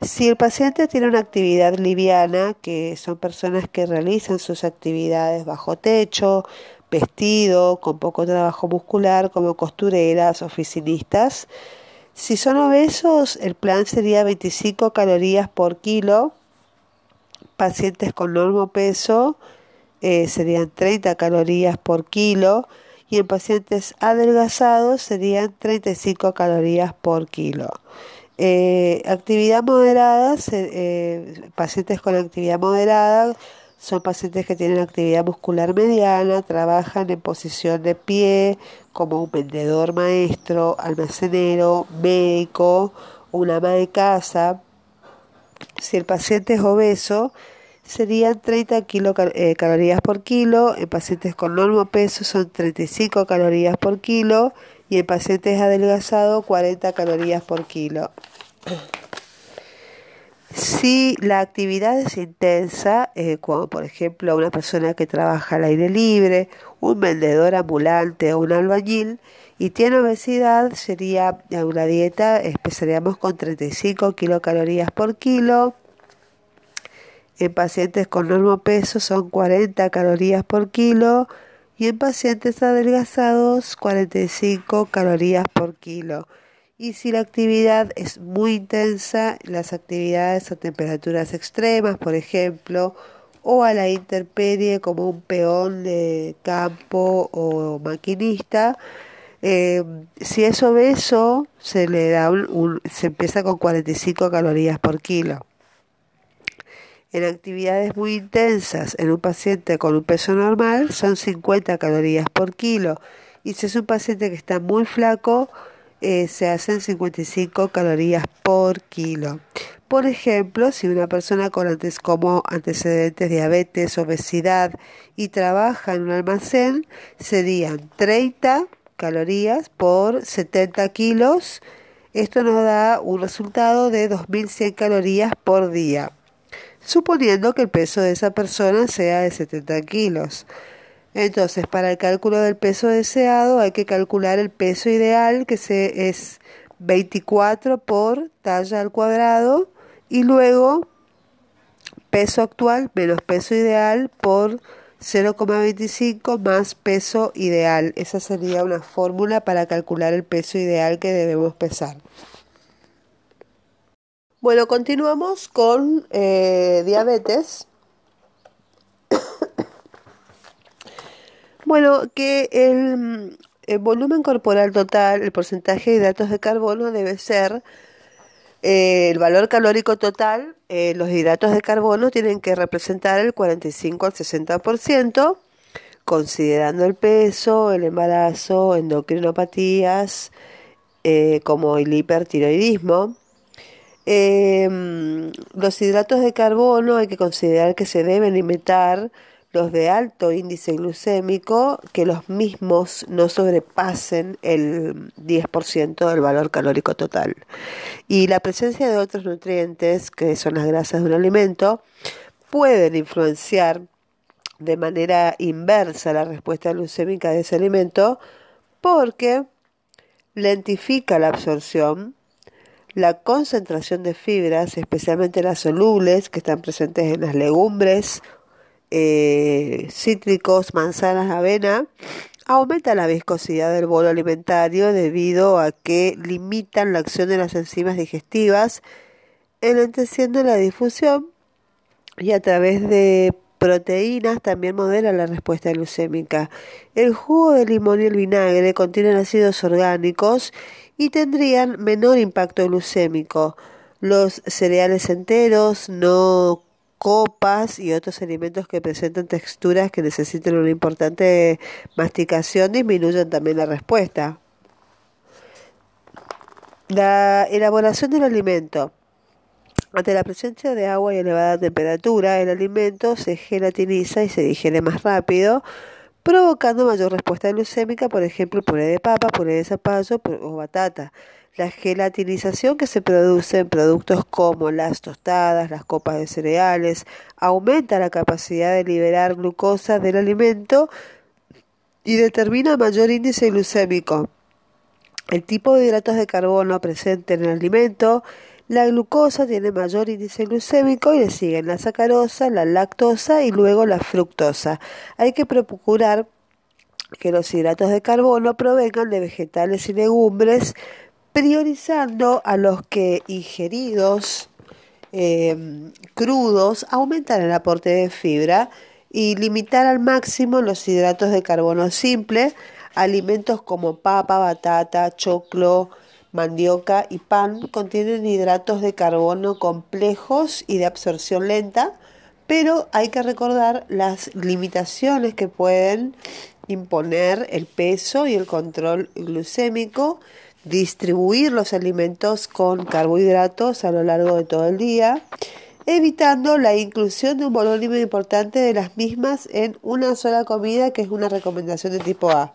Si el paciente tiene una actividad liviana, que son personas que realizan sus actividades bajo techo, vestido, con poco trabajo muscular, como costureras, oficinistas, si son obesos, el plan sería 25 calorías por kilo. Pacientes con normo peso, eh, serían 30 calorías por kilo y en pacientes adelgazados serían 35 calorías por kilo. Eh, actividad moderada, eh, pacientes con actividad moderada son pacientes que tienen actividad muscular mediana, trabajan en posición de pie como un vendedor maestro, almacenero, médico, una ama de casa. Si el paciente es obeso, serían 30 kilocalorías calorías por kilo, en pacientes con normo peso son 35 calorías por kilo y en pacientes adelgazados 40 calorías por kilo. Si la actividad es intensa, eh, como por ejemplo una persona que trabaja al aire libre, un vendedor ambulante o un albañil, y tiene obesidad, sería una dieta, empezaríamos con 35 kilocalorías por kilo, en pacientes con normo peso son 40 calorías por kilo y en pacientes adelgazados 45 calorías por kilo. Y si la actividad es muy intensa, las actividades a temperaturas extremas, por ejemplo, o a la intemperie como un peón de campo o maquinista, eh, si es obeso, se le da un, se empieza con 45 calorías por kilo. En actividades muy intensas en un paciente con un peso normal son 50 calorías por kilo. Y si es un paciente que está muy flaco eh, se hacen 55 calorías por kilo. Por ejemplo, si una persona con antes como antecedentes diabetes, obesidad y trabaja en un almacén, serían 30 calorías por 70 kilos. Esto nos da un resultado de 2.100 calorías por día suponiendo que el peso de esa persona sea de 70 kilos. Entonces, para el cálculo del peso deseado hay que calcular el peso ideal, que es 24 por talla al cuadrado, y luego peso actual menos peso ideal por 0,25 más peso ideal. Esa sería una fórmula para calcular el peso ideal que debemos pesar. Bueno, continuamos con eh, diabetes. Bueno, que el, volumen corporal total, el porcentaje de hidratos de carbono debe ser eh, el valor calórico total. Eh, los hidratos de carbono tienen que representar el 45 al 60%, considerando el peso, el embarazo, endocrinopatías, como el hipertiroidismo eh, los hidratos de carbono hay que considerar que se deben limitar los de alto índice glucémico, que los mismos no sobrepasen el 10% del valor calórico total. Y la presencia de otros nutrientes, que son las grasas de un alimento, pueden influenciar de manera inversa la respuesta glucémica de ese alimento porque lentifica la absorción la concentración de fibras, especialmente las solubles que están presentes en las legumbres, eh, cítricos, manzanas, avena, aumenta la viscosidad del bolo alimentario debido a que limitan la acción de las enzimas digestivas, enlenteciendo la difusión y a través de proteínas también modela la respuesta glucémica. El jugo de limón y el vinagre contienen ácidos orgánicos y tendrían menor impacto glucémico. Los cereales enteros, no copas y otros alimentos que presentan texturas que necesitan una importante masticación disminuyen también la respuesta. La elaboración del alimento. Ante la presencia de agua y elevada temperatura, el alimento se gelatiniza y se digiere más rápido, provocando mayor respuesta glucémica, por ejemplo, puré de papa, puré de zapallo o batata. La gelatinización que se produce en productos como las tostadas, las copas de cereales, aumenta la capacidad de liberar glucosa del alimento y determina mayor índice glucémico. El tipo de hidratos de carbono presente en el alimento la glucosa tiene mayor índice glucémico y le siguen la sacarosa, la lactosa y luego la fructosa. Hay que procurar que los hidratos de carbono provengan de vegetales y legumbres, priorizando a los que ingeridos eh, crudos aumentan el aporte de fibra y limitar al máximo los hidratos de carbono simple, alimentos como papa, batata, choclo, mandioca y pan contienen hidratos de carbono complejos y de absorción lenta, pero hay que recordar las limitaciones que pueden imponer el peso y el control glucémico, distribuir los alimentos con carbohidratos a lo largo de todo el día, evitando la inclusión de un volumen importante de las mismas en una sola comida, que es una recomendación de tipo A.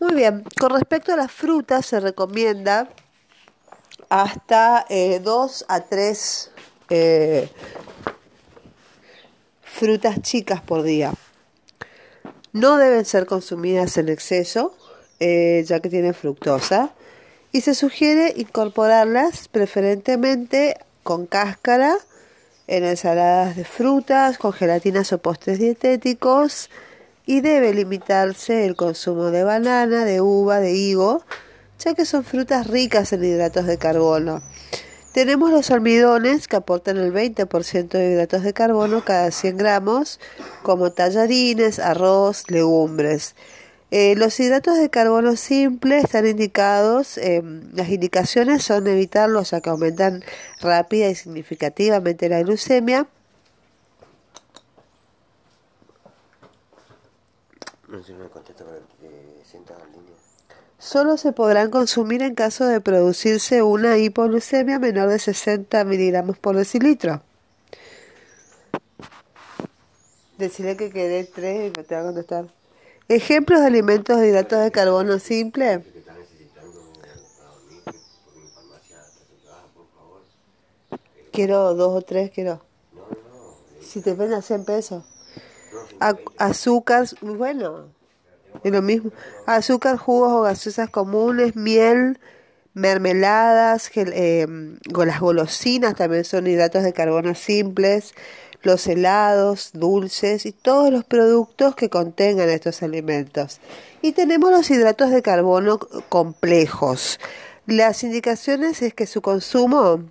Muy bien, con respecto a las frutas se recomienda hasta eh, 2 a 3 eh, frutas chicas por día. No deben ser consumidas en exceso, eh, ya que tienen fructosa, y se sugiere incorporarlas preferentemente con cáscara en ensaladas de frutas, con gelatinas o postres dietéticos, y debe limitarse el consumo de banana, de uva, de higo, ya que son frutas ricas en hidratos de carbono. Tenemos los almidones que aportan el 20% de hidratos de carbono cada 100 gramos, como tallarines, arroz, legumbres. Eh, los hidratos de carbono simples están indicados, em, las indicaciones son evitarlos ya que aumentan rápida y significativamente la glucemia Me eh, solo se podrán consumir en caso de producirse una hipoglucemia menor de 60 miligramos por decilitro. Decirle que quedé tres y te va a contestar. Ejemplos de alimentos de hidratos de carbono simple. Quiero dos o tres, quiero. Si te ven a 100 pesos. Azúcar, bueno, es lo mismo. Azúcar, jugos o gaseosas comunes, miel, mermeladas, eh, las golosinas también son hidratos de carbono simples, los helados, dulces y todos los productos que contengan estos alimentos. Y tenemos los hidratos de carbono complejos. Las indicaciones es que su consumo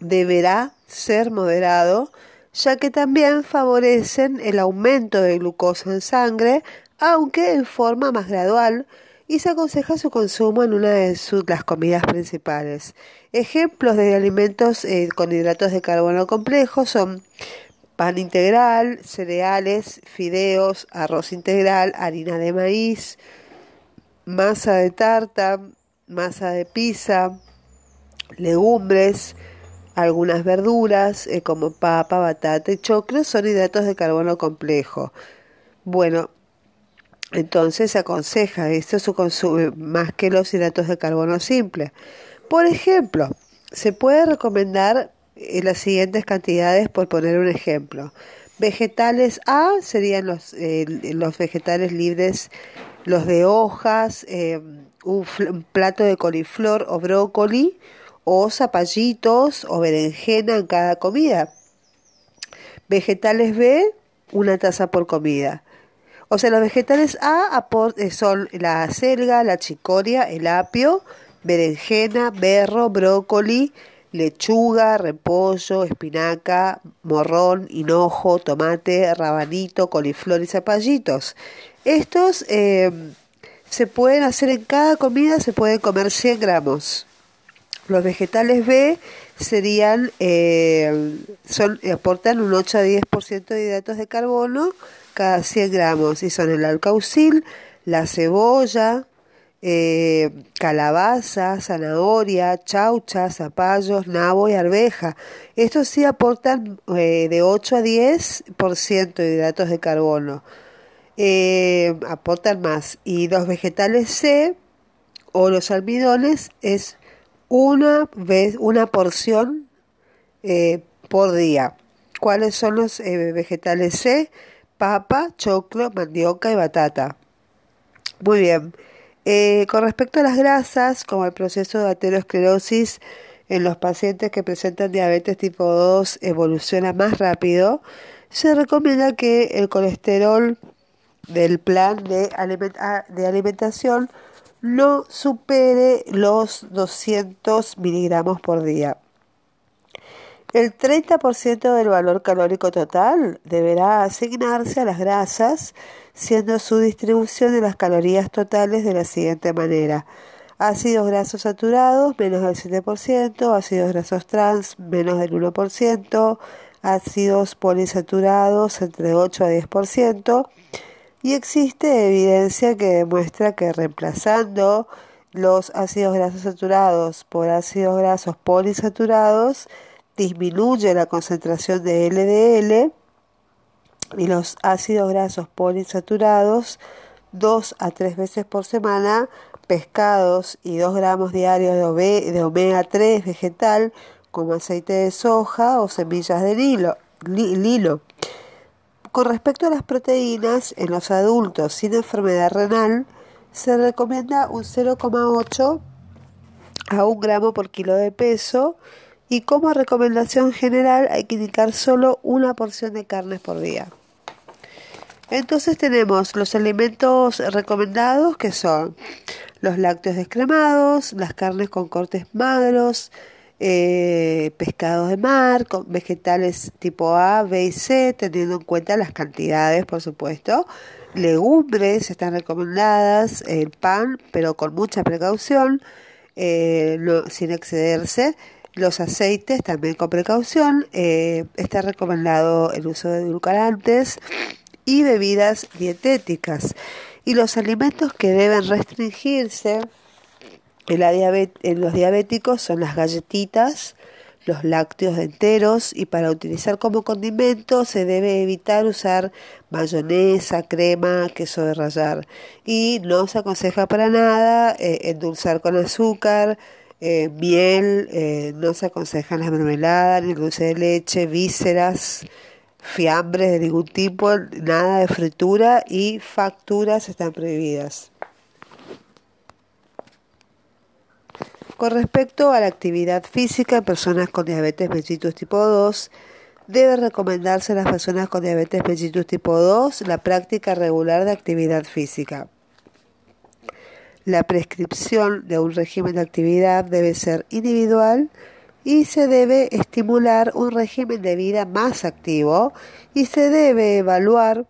deberá ser moderado, ya que también favorecen el aumento de glucosa en sangre, aunque en forma más gradual, y se aconseja su consumo en una de sus, las comidas principales. Ejemplos de alimentos eh, con hidratos de carbono complejos son pan integral, cereales, fideos, arroz integral, harina de maíz, masa de tarta, masa de pizza, legumbres, algunas verduras eh, como papa, batata y choclo son hidratos de carbono complejo. Bueno, entonces se aconseja esto se consume más que los hidratos de carbono simple. Por ejemplo, se puede recomendar eh, las siguientes cantidades por poner un ejemplo. Vegetales A serían los, eh, los vegetales libres, los de hojas, un, un plato de coliflor o brócoli, o zapallitos o berenjena en cada comida. Vegetales B, una taza por comida. O sea, los vegetales A eh, son la acelga, la chicoria, el apio, berenjena, berro, brócoli, lechuga, repollo, espinaca, morrón, hinojo, tomate, rabanito, coliflor y zapallitos. Estos eh, se pueden hacer en cada comida, se pueden comer 100 gramos. Los vegetales B serían, eh, son, aportan un 8 a 10% de hidratos de carbono cada 100 gramos y son el alcaucil, la cebolla, eh, calabaza, zanahoria, chaucha, zapallos, nabo y arveja. Estos sí aportan eh, de 8 a 10% de hidratos de carbono. aportan más. Y los vegetales C o los almidones es una vez, una porción eh, por día. ¿Cuáles son los eh, vegetales C? Papa, choclo, mandioca y batata. Muy bien. Eh, con respecto a las grasas, como el proceso de aterosclerosis en los pacientes que presentan diabetes tipo 2 evoluciona más rápido, se recomienda que el colesterol del plan de, de alimentación no supere los 200 miligramos por día. El 30% del valor calórico total deberá asignarse a las grasas, siendo su distribución de las calorías totales de la siguiente manera. Ácidos grasos saturados, menos del 7%, ácidos grasos trans, menos del 1%, ácidos polisaturados, entre 8 a 10%, y existe evidencia que demuestra que reemplazando los ácidos grasos saturados por ácidos grasos polisaturados disminuye la concentración de LDL y los ácidos grasos polisaturados dos a tres veces por semana, pescados y 2 gramos diarios de, de omega 3 vegetal como aceite de soja o semillas de lilo. lilo. Con respecto a las proteínas, en los adultos sin enfermedad renal se recomienda un 0,8 a 1 gramo por kilo de peso y como recomendación general hay que indicar solo una porción de carnes por día. Entonces tenemos los alimentos recomendados que son los lácteos descremados, las carnes con cortes magros, eh, pescados de mar, con vegetales tipo A, B y C, teniendo en cuenta las cantidades, por supuesto. Legumbres están recomendadas, el pan, pero con mucha precaución, eh, sin excederse. Los aceites también con precaución. Eh, está recomendado el uso de edulcorantes y bebidas dietéticas. Y los alimentos que deben restringirse en, los diabéticos son las galletitas, los lácteos enteros y para utilizar como condimento se debe evitar usar mayonesa, crema, queso de rallar y no se aconseja para nada eh, endulzar con azúcar, eh, miel, eh, no se aconsejan las mermeladas, ni dulce de leche, vísceras, fiambres de ningún tipo, nada de fritura y facturas están prohibidas. Con respecto a la actividad física en personas con diabetes mellitus tipo 2, debe recomendarse a las personas con diabetes mellitus tipo 2 la práctica regular de actividad física. La prescripción de un régimen de actividad debe ser individual y se debe estimular un régimen de vida más activo y se debe evaluar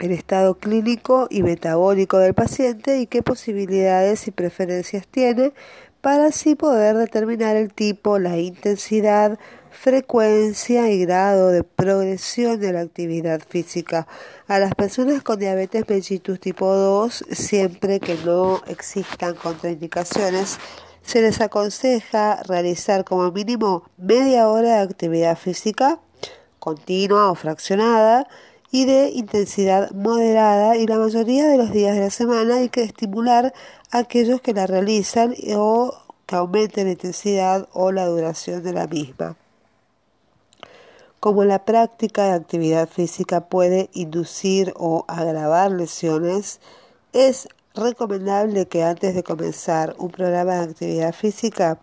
el estado clínico y metabólico del paciente y qué posibilidades y preferencias tiene para así poder determinar el tipo, la intensidad, frecuencia y grado de progresión de la actividad física. A las personas con diabetes mellitus tipo 2, siempre que no existan contraindicaciones, se les aconseja realizar como mínimo media hora de actividad física continua o fraccionada y de intensidad moderada y la mayoría de los días de la semana hay que estimular a aquellos que la realizan o que aumenten la intensidad o la duración de la misma. Como la práctica de actividad física puede inducir o agravar lesiones, es recomendable que antes de comenzar un programa de actividad física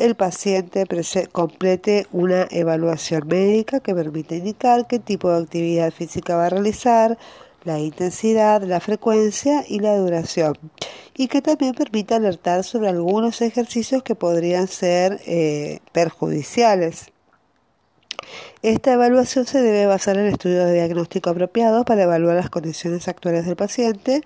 el paciente complete una evaluación médica que permite indicar qué tipo de actividad física va a realizar, la intensidad, la frecuencia y la duración, y que también permite alertar sobre algunos ejercicios que podrían ser eh, perjudiciales. Esta evaluación se debe basar en estudios de diagnóstico apropiados para evaluar las condiciones actuales del paciente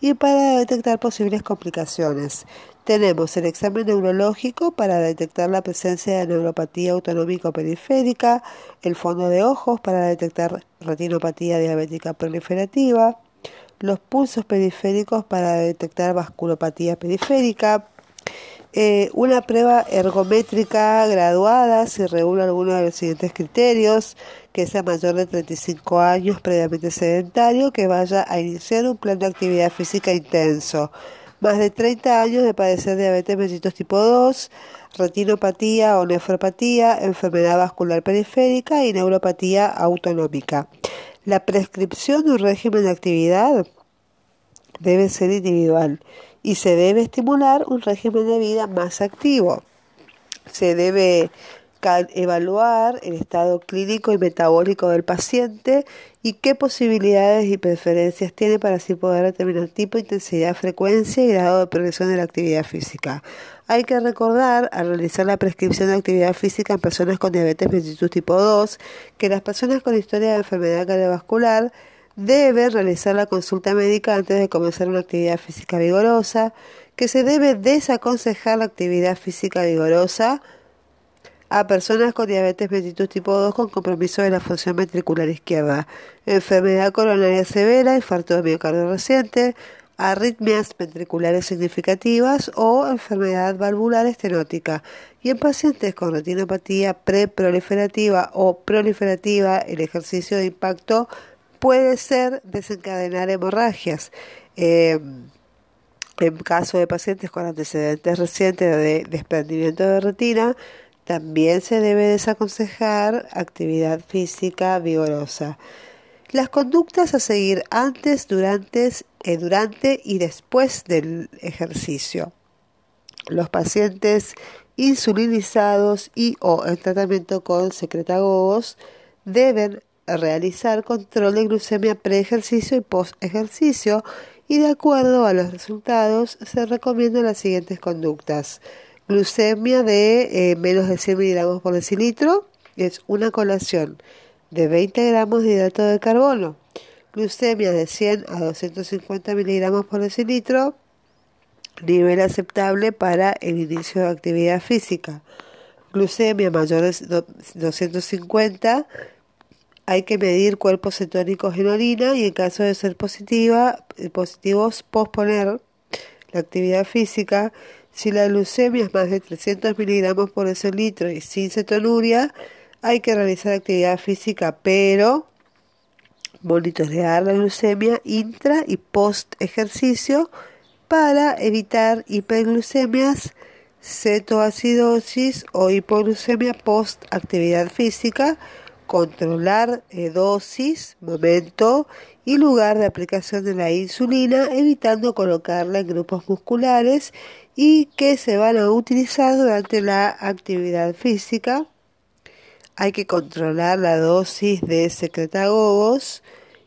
y para detectar posibles complicaciones. Tenemos el examen neurológico para detectar la presencia de neuropatía autonómica periférica, el fondo de ojos para detectar retinopatía diabética proliferativa, los pulsos periféricos para detectar vasculopatía periférica, eh, una prueba ergométrica graduada si reúne alguno de los siguientes criterios, que sea mayor de 35 años previamente sedentario, que vaya a iniciar un plan de actividad física intenso más de 30 años de padecer diabetes mellitus tipo 2, retinopatía o nefropatía, enfermedad vascular periférica y neuropatía autonómica. La prescripción de un régimen de actividad debe ser individual y se debe estimular un régimen de vida más activo. Se debe evaluar el estado clínico y metabólico del paciente y qué posibilidades y preferencias tiene para así poder determinar tipo, intensidad, frecuencia y grado de progresión de la actividad física. Hay que recordar, al realizar la prescripción de actividad física en personas con diabetes mellitus tipo 2, que las personas con historia de enfermedad cardiovascular deben realizar la consulta médica antes de comenzar una actividad física vigorosa, que se debe desaconsejar la actividad física vigorosa a personas con diabetes mellitus tipo 2 con compromiso de la función ventricular izquierda, enfermedad coronaria severa, infarto de miocardio reciente, arritmias ventriculares significativas o enfermedad valvular estenótica. Y en pacientes con retinopatía preproliferativa o proliferativa, el ejercicio de impacto puede ser desencadenar hemorragias. Eh, en caso de pacientes con antecedentes recientes de desprendimiento de retina, también se debe desaconsejar actividad física vigorosa. Las conductas a seguir antes, durante, eh, durante y después del ejercicio. Los pacientes insulinizados y o en tratamiento con secretagogos deben realizar control de glucemia pre-ejercicio y post-ejercicio y de acuerdo a los resultados se recomiendan las siguientes conductas glucemia de eh, menos de 100 miligramos por decilitro es una colación de 20 gramos de hidrato de carbono. Glucemia de 100 a 250 miligramos por decilitro, nivel aceptable para el inicio de actividad física. Glucemia mayor de 250 hay que medir cuerpos cetónicos en orina y en caso de ser positiva, eh, positivos posponer la actividad física. Si la glucemia es más de 300 miligramos por litro y sin cetonuria, hay que realizar actividad física, pero monitorear la glucemia intra y post ejercicio para evitar hiperglucemias, cetoacidosis o hipoglucemia post actividad física, controlar eh, dosis, momento y lugar de aplicación de la insulina, evitando colocarla en grupos musculares y que se van a utilizar durante la actividad física. Hay que controlar la dosis de secretagogos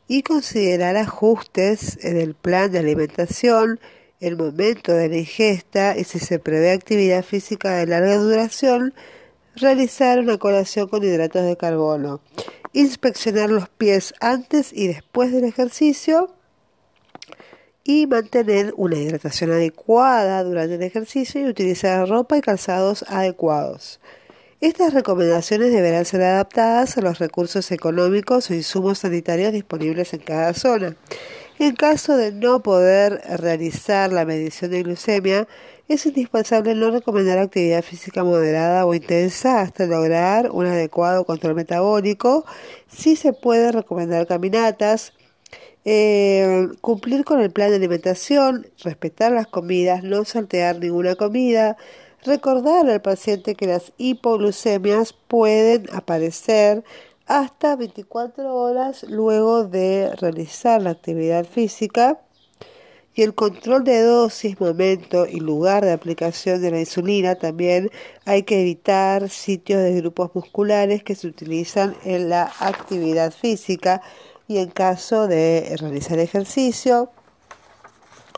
y considerar ajustes en el plan de alimentación, el momento de la ingesta y si se prevé actividad física de larga duración, realizar una colación con hidratos de carbono, inspeccionar los pies antes y después del ejercicio y mantener una hidratación adecuada durante el ejercicio y utilizar ropa y calzados adecuados. Estas recomendaciones deberán ser adaptadas a los recursos económicos o insumos sanitarios disponibles en cada zona. En caso de no poder realizar la medición de glucemia, es indispensable no recomendar actividad física moderada o intensa hasta lograr un adecuado control metabólico. Sí se puede recomendar caminatas, eh, cumplir con el plan de alimentación, respetar las comidas, no saltear ninguna comida, Recordar al paciente que las hipoglucemias pueden aparecer hasta 24 horas luego de realizar la actividad física y el control de dosis, momento y lugar de aplicación de la insulina también hay que evitar sitios de grupos musculares que se utilizan en la actividad física y en caso de realizar ejercicio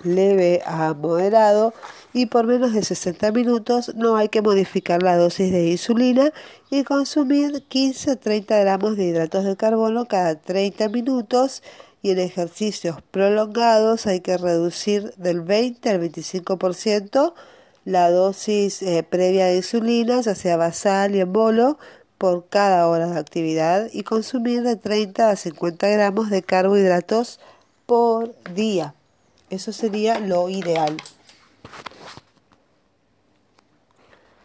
leve a moderado y por menos de 60 minutos no hay que modificar la dosis de insulina y consumir 15 o 30 gramos de hidratos de carbono cada 30 minutos y en ejercicios prolongados hay que reducir del 20 al 25% la dosis eh, previa de insulina, ya sea basal y en bolo, por cada hora de actividad y consumir de 30 a 50 gramos de carbohidratos por día. Eso sería lo ideal.